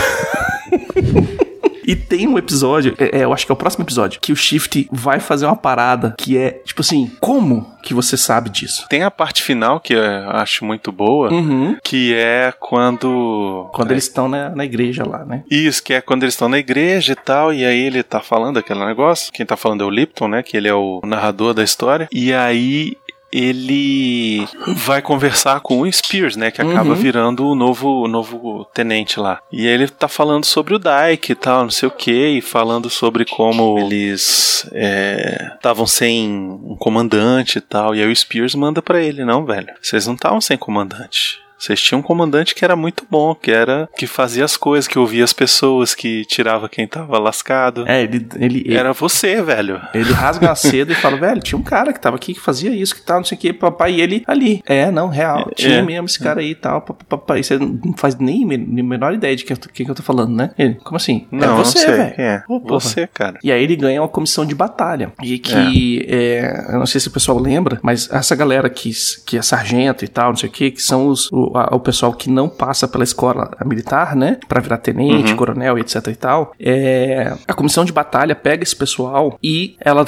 Speaker 1: Tem um episódio, é, é, eu acho que é o próximo episódio, que o Shift vai fazer uma parada que é, tipo assim, como que você sabe disso?
Speaker 6: Tem a parte final que eu acho muito boa,
Speaker 1: Uhum.
Speaker 6: que é quando.
Speaker 1: Quando eles estão na, na igreja lá, né?
Speaker 6: Isso, que é quando eles estão na igreja e tal, e aí ele tá falando aquele negócio. Quem tá falando é o Lipton, né? Que ele é o narrador da história. E aí ele vai conversar com o Spears, né? Que acaba
Speaker 1: Uhum.
Speaker 6: virando o novo, o novo tenente lá. E aí ele tá falando sobre o Dyke e tal, não sei o que, e falando sobre como eles estavam sem um comandante e tal. E aí o Spears manda pra ele, não, velho, vocês não estavam sem comandante. Vocês tinham um comandante que era muito bom, que era que fazia as coisas, que ouvia as pessoas, que tirava quem tava lascado.
Speaker 1: É, ele, ele, ele,
Speaker 6: Era você, velho.
Speaker 1: ele rasga a seda e fala, velho, tinha um cara que tava aqui que fazia isso, que tal, não sei o que, papai, e ele ali. É, não, real, tinha
Speaker 6: É.
Speaker 1: mesmo esse cara aí e tal, papai. Você não faz nem a menor ideia de quem que eu tô falando, né? Ele, como assim?
Speaker 6: Não,
Speaker 1: é
Speaker 6: não
Speaker 1: você, velho.
Speaker 6: É, você, cara.
Speaker 1: E aí ele ganha uma comissão de batalha. E que, é, eu não sei se o pessoal lembra, mas essa galera que, que é sargento e tal, não sei o que, que são os, o, a- o pessoal que não passa pela escola militar, né? Pra virar tenente, coronel e etc e tal. É, a comissão de batalha pega esse pessoal e ela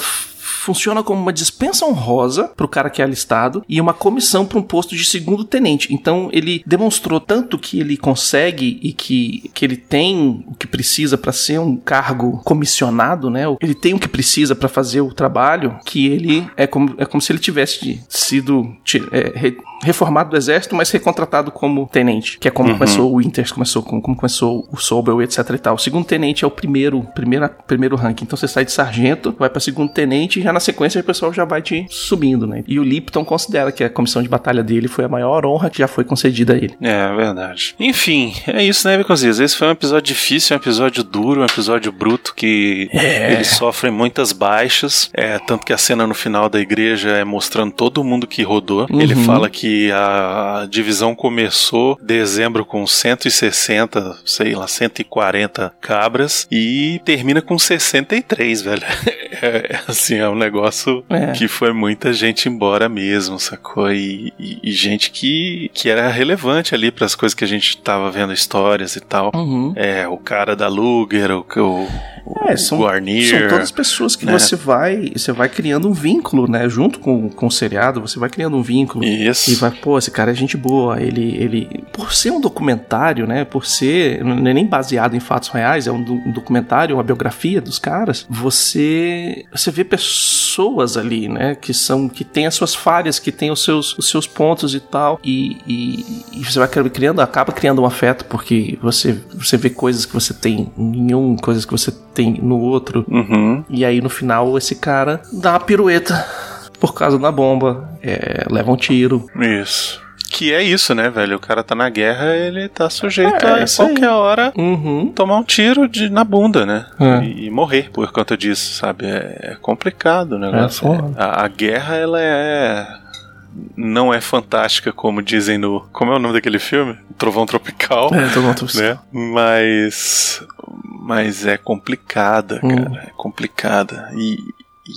Speaker 1: funciona como uma dispensa honrosa pro cara que é alistado e uma comissão para um posto de segundo tenente. Então ele demonstrou tanto que ele consegue e que, que ele tem o que precisa para ser um cargo comissionado, né? Ele tem o que precisa para fazer o trabalho, que ele é como, é como se ele tivesse sido é, re- reformado do exército, mas recontratado como tenente, que é como começou o Winters, começou como, como começou o Sobel, etc e tal. O segundo tenente é o primeiro, primeira, primeiro ranking. Então você sai de sargento, vai para segundo tenente e já na sequência o pessoal já vai te subindo, né? E o Lipton considera que a comissão de batalha dele foi a maior honra que já foi concedida a ele.
Speaker 6: É, verdade. Enfim, é isso, né, Biconzias? Esse foi um episódio difícil, um episódio duro, um episódio bruto que
Speaker 1: É.
Speaker 6: ele sofre muitas baixas. É, tanto que a cena no final da igreja é mostrando todo mundo que rodou. Ele
Speaker 1: Uhum.
Speaker 6: fala que a, a divisão começou dezembro com 160, sei lá, 140 cabras e termina com 63, velho. é, é, assim, é um negócio
Speaker 1: É.
Speaker 6: que foi muita gente embora mesmo, sacou? E, e- e gente que, que era relevante ali para as coisas que a gente tava vendo, histórias e tal.
Speaker 1: Uhum.
Speaker 6: É, o cara da Luger, o, o,
Speaker 1: É,
Speaker 6: o
Speaker 1: são,
Speaker 6: Guarnier.
Speaker 1: são todas pessoas que
Speaker 6: né?
Speaker 1: você vai você vai criando um vínculo, né? Junto com, com o seriado, você vai criando um vínculo.
Speaker 6: Isso.
Speaker 1: E vai, pô, esse cara é gente boa. Ele, ele, por ser um documentário, né? Por ser, não é nem baseado em fatos reais, é um, do- um documentário, uma biografia dos caras. Você, você vê pessoas ali, né? Que são, que tem as suas falhas, que tem os seus, os seus pontos e tal. E, e, e você vai criando, acaba criando um afeto porque você, você vê coisas que você tem em um, coisas que você tem no outro.
Speaker 6: Uhum.
Speaker 1: E aí no final esse cara dá uma pirueta por causa da bomba, é, leva um tiro.
Speaker 6: Isso. Que é isso, né, velho? O cara tá na guerra, ele tá sujeito
Speaker 1: É,
Speaker 6: a
Speaker 1: aí.
Speaker 6: qualquer hora
Speaker 1: Uhum.
Speaker 6: tomar um tiro de, na bunda, né?
Speaker 1: É.
Speaker 6: E, e morrer por conta disso, sabe? É, é complicado o negócio.
Speaker 1: É foda.
Speaker 6: a, a guerra, ela é. Não é fantástica, como dizem no. Como é o nome daquele filme? Trovão Tropical.
Speaker 1: É, tô contra
Speaker 6: Né? Mas. Mas é complicada,
Speaker 1: Hum.
Speaker 6: cara. É complicada. E.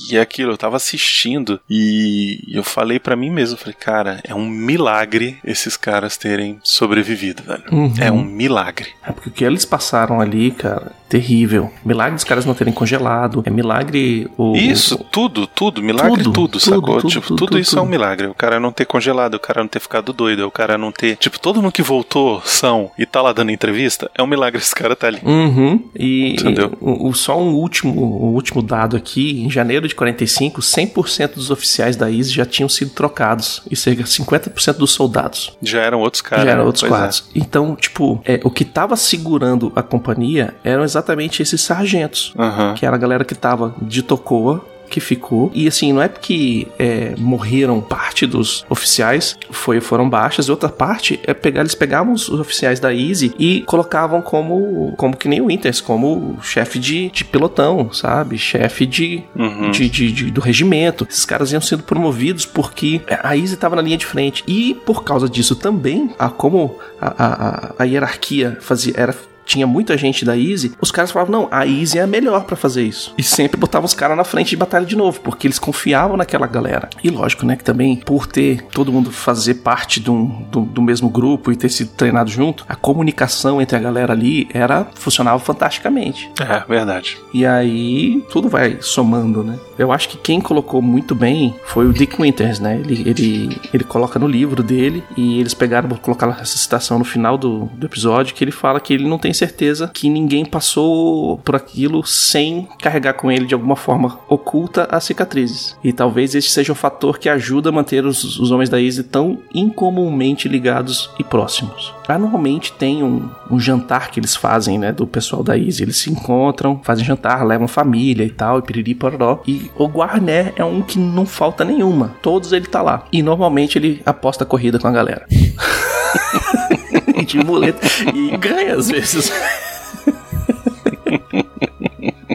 Speaker 6: E é aquilo, eu tava assistindo e eu falei pra mim mesmo, falei, cara, é um milagre esses caras terem sobrevivido, velho.
Speaker 1: Uhum.
Speaker 6: É um milagre.
Speaker 1: É porque o que eles passaram ali, cara, terrível. Milagre dos caras não terem congelado. É milagre o.
Speaker 6: Isso, tudo, tudo, milagre
Speaker 1: Tudo,
Speaker 6: tudo,
Speaker 1: tudo,
Speaker 6: sacou?
Speaker 1: tudo,
Speaker 6: tipo,
Speaker 1: tudo,
Speaker 6: tudo, isso é um milagre. O cara não ter congelado, o cara não ter ficado doido, o cara não ter. Tipo, todo mundo que voltou são e tá lá dando entrevista, é um milagre esse cara tá ali.
Speaker 1: Uhum. E
Speaker 6: Entendeu?
Speaker 1: o, o- só um último, o último dado aqui, em janeiro de 45, 100% dos oficiais da ISIS já tinham sido trocados e cerca de 50% dos soldados.
Speaker 6: Já eram outros caras.
Speaker 1: já eram
Speaker 6: né?
Speaker 1: outros
Speaker 6: é.
Speaker 1: quadros. Então, tipo, é, o que tava segurando a companhia eram exatamente esses sargentos.
Speaker 6: Aham.
Speaker 1: Que era a galera que tava de Tocoa, que ficou. E assim, não é porque é, morreram parte dos oficiais, foi, foram baixas, e outra parte é pegar, eles pegavam os, oficiais da Easy e colocavam como, como que nem o Winters, como chefe de, de pelotão, sabe? Chefe de,
Speaker 6: Uhum.
Speaker 1: de, de- de- do regimento. Esses caras iam sendo promovidos porque a Easy estava na linha de frente. E por causa disso também, a, como a, a, a- a hierarquia fazia, era tinha muita gente da Easy, os caras falavam, não, a Easy é a melhor pra fazer isso. E sempre botavam os caras na frente de batalha de novo, porque eles confiavam naquela galera. E lógico, né, que também, por ter todo mundo fazer parte um- do, do mesmo grupo e ter sido treinado junto, a comunicação entre a galera ali era funcionava fantasticamente.
Speaker 6: É, verdade.
Speaker 1: E aí tudo vai somando, né? Eu acho que quem colocou muito bem foi o Dick Winters, né? Ele, ele, ele coloca no livro dele e eles pegaram, vou colocar essa citação no final do, do episódio, que ele fala que ele não tem certeza que ninguém passou por aquilo sem carregar com ele de alguma forma oculta as cicatrizes. E talvez esse seja o fator que ajuda a manter os, os homens da Easy tão incomumente ligados e próximos. Lá normalmente tem um, um jantar que eles fazem, né, do pessoal da Easy. Eles se encontram, fazem jantar, levam família e tal, e piriri pororó. E o Guarné é um que não falta nenhuma. Todos ele tá lá. E normalmente ele aposta corrida com a galera. de muleta. E ganha às vezes.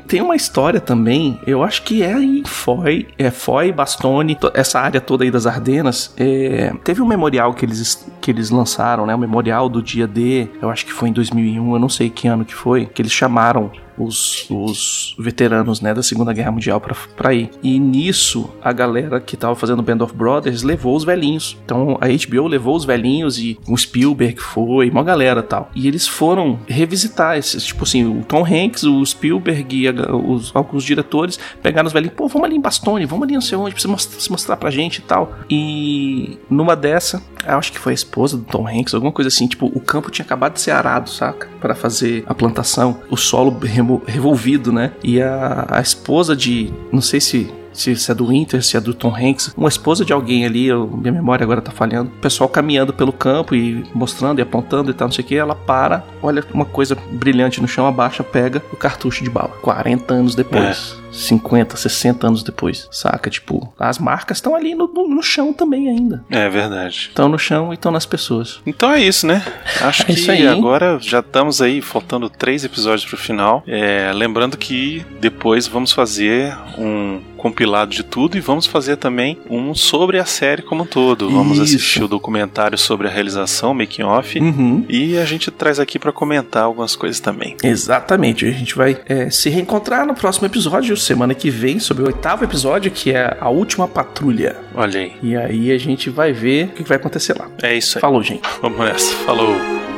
Speaker 1: Tem uma história também, eu acho que é em Foy, é Foy, Bastone, to- essa área toda aí das Ardenas. é, teve um memorial que eles, que eles lançaram, né? O memorial do dia D, eu acho que foi em 2001, eu não sei que ano que foi, que eles chamaram os, os veteranos né, da Segunda Guerra Mundial pra ir. E nisso, a galera que tava fazendo Band of Brothers levou os velhinhos. Então a HBO levou os velhinhos e o Spielberg foi, uma galera tal. E eles foram revisitar esses, tipo assim, o Tom Hanks, o Spielberg e a- os, alguns diretores pegaram os velhinhos, pô, vamos ali em Bastone, vamos ali não sei onde, você mostrar, se mostrar pra gente e tal. E numa dessa, acho que foi a esposa do Tom Hanks, alguma coisa assim, tipo, o campo tinha acabado de ser arado, saca? Pra fazer a plantação, o solo revolvido, né? E a, a esposa de, não sei se se, se é do Winter, se é do Tom Hanks, uma esposa de alguém ali, eu- minha memória agora tá falhando, o pessoal caminhando pelo campo e mostrando e apontando e tal, não sei o que, ela para, olha uma coisa brilhante no chão, abaixa, pega o cartucho de bala. 40 anos depois. 50, 60 anos depois, saca? Tipo, as marcas estão ali no, no- no chão também ainda.
Speaker 6: É verdade.
Speaker 1: Estão no chão e estão nas pessoas.
Speaker 6: Então é isso, né? Acho
Speaker 1: É
Speaker 6: que
Speaker 1: isso aí.
Speaker 6: agora já estamos aí, faltando três episódios pro final. É, lembrando que depois vamos fazer um compilado de tudo e vamos fazer também um sobre a série como um todo. Vamos
Speaker 1: Isso.
Speaker 6: assistir o documentário sobre a realização, making off,
Speaker 1: Uhum.
Speaker 6: e a gente traz aqui pra comentar algumas coisas também.
Speaker 1: Exatamente. A gente vai é, se reencontrar no próximo episódio, semana que vem, sobre o oitavo episódio, que é a última patrulha.
Speaker 6: Olha aí.
Speaker 1: E aí a gente vai ver o que vai acontecer lá.
Speaker 6: É isso aí.
Speaker 1: Falou, gente.
Speaker 6: Vamos nessa. Falou.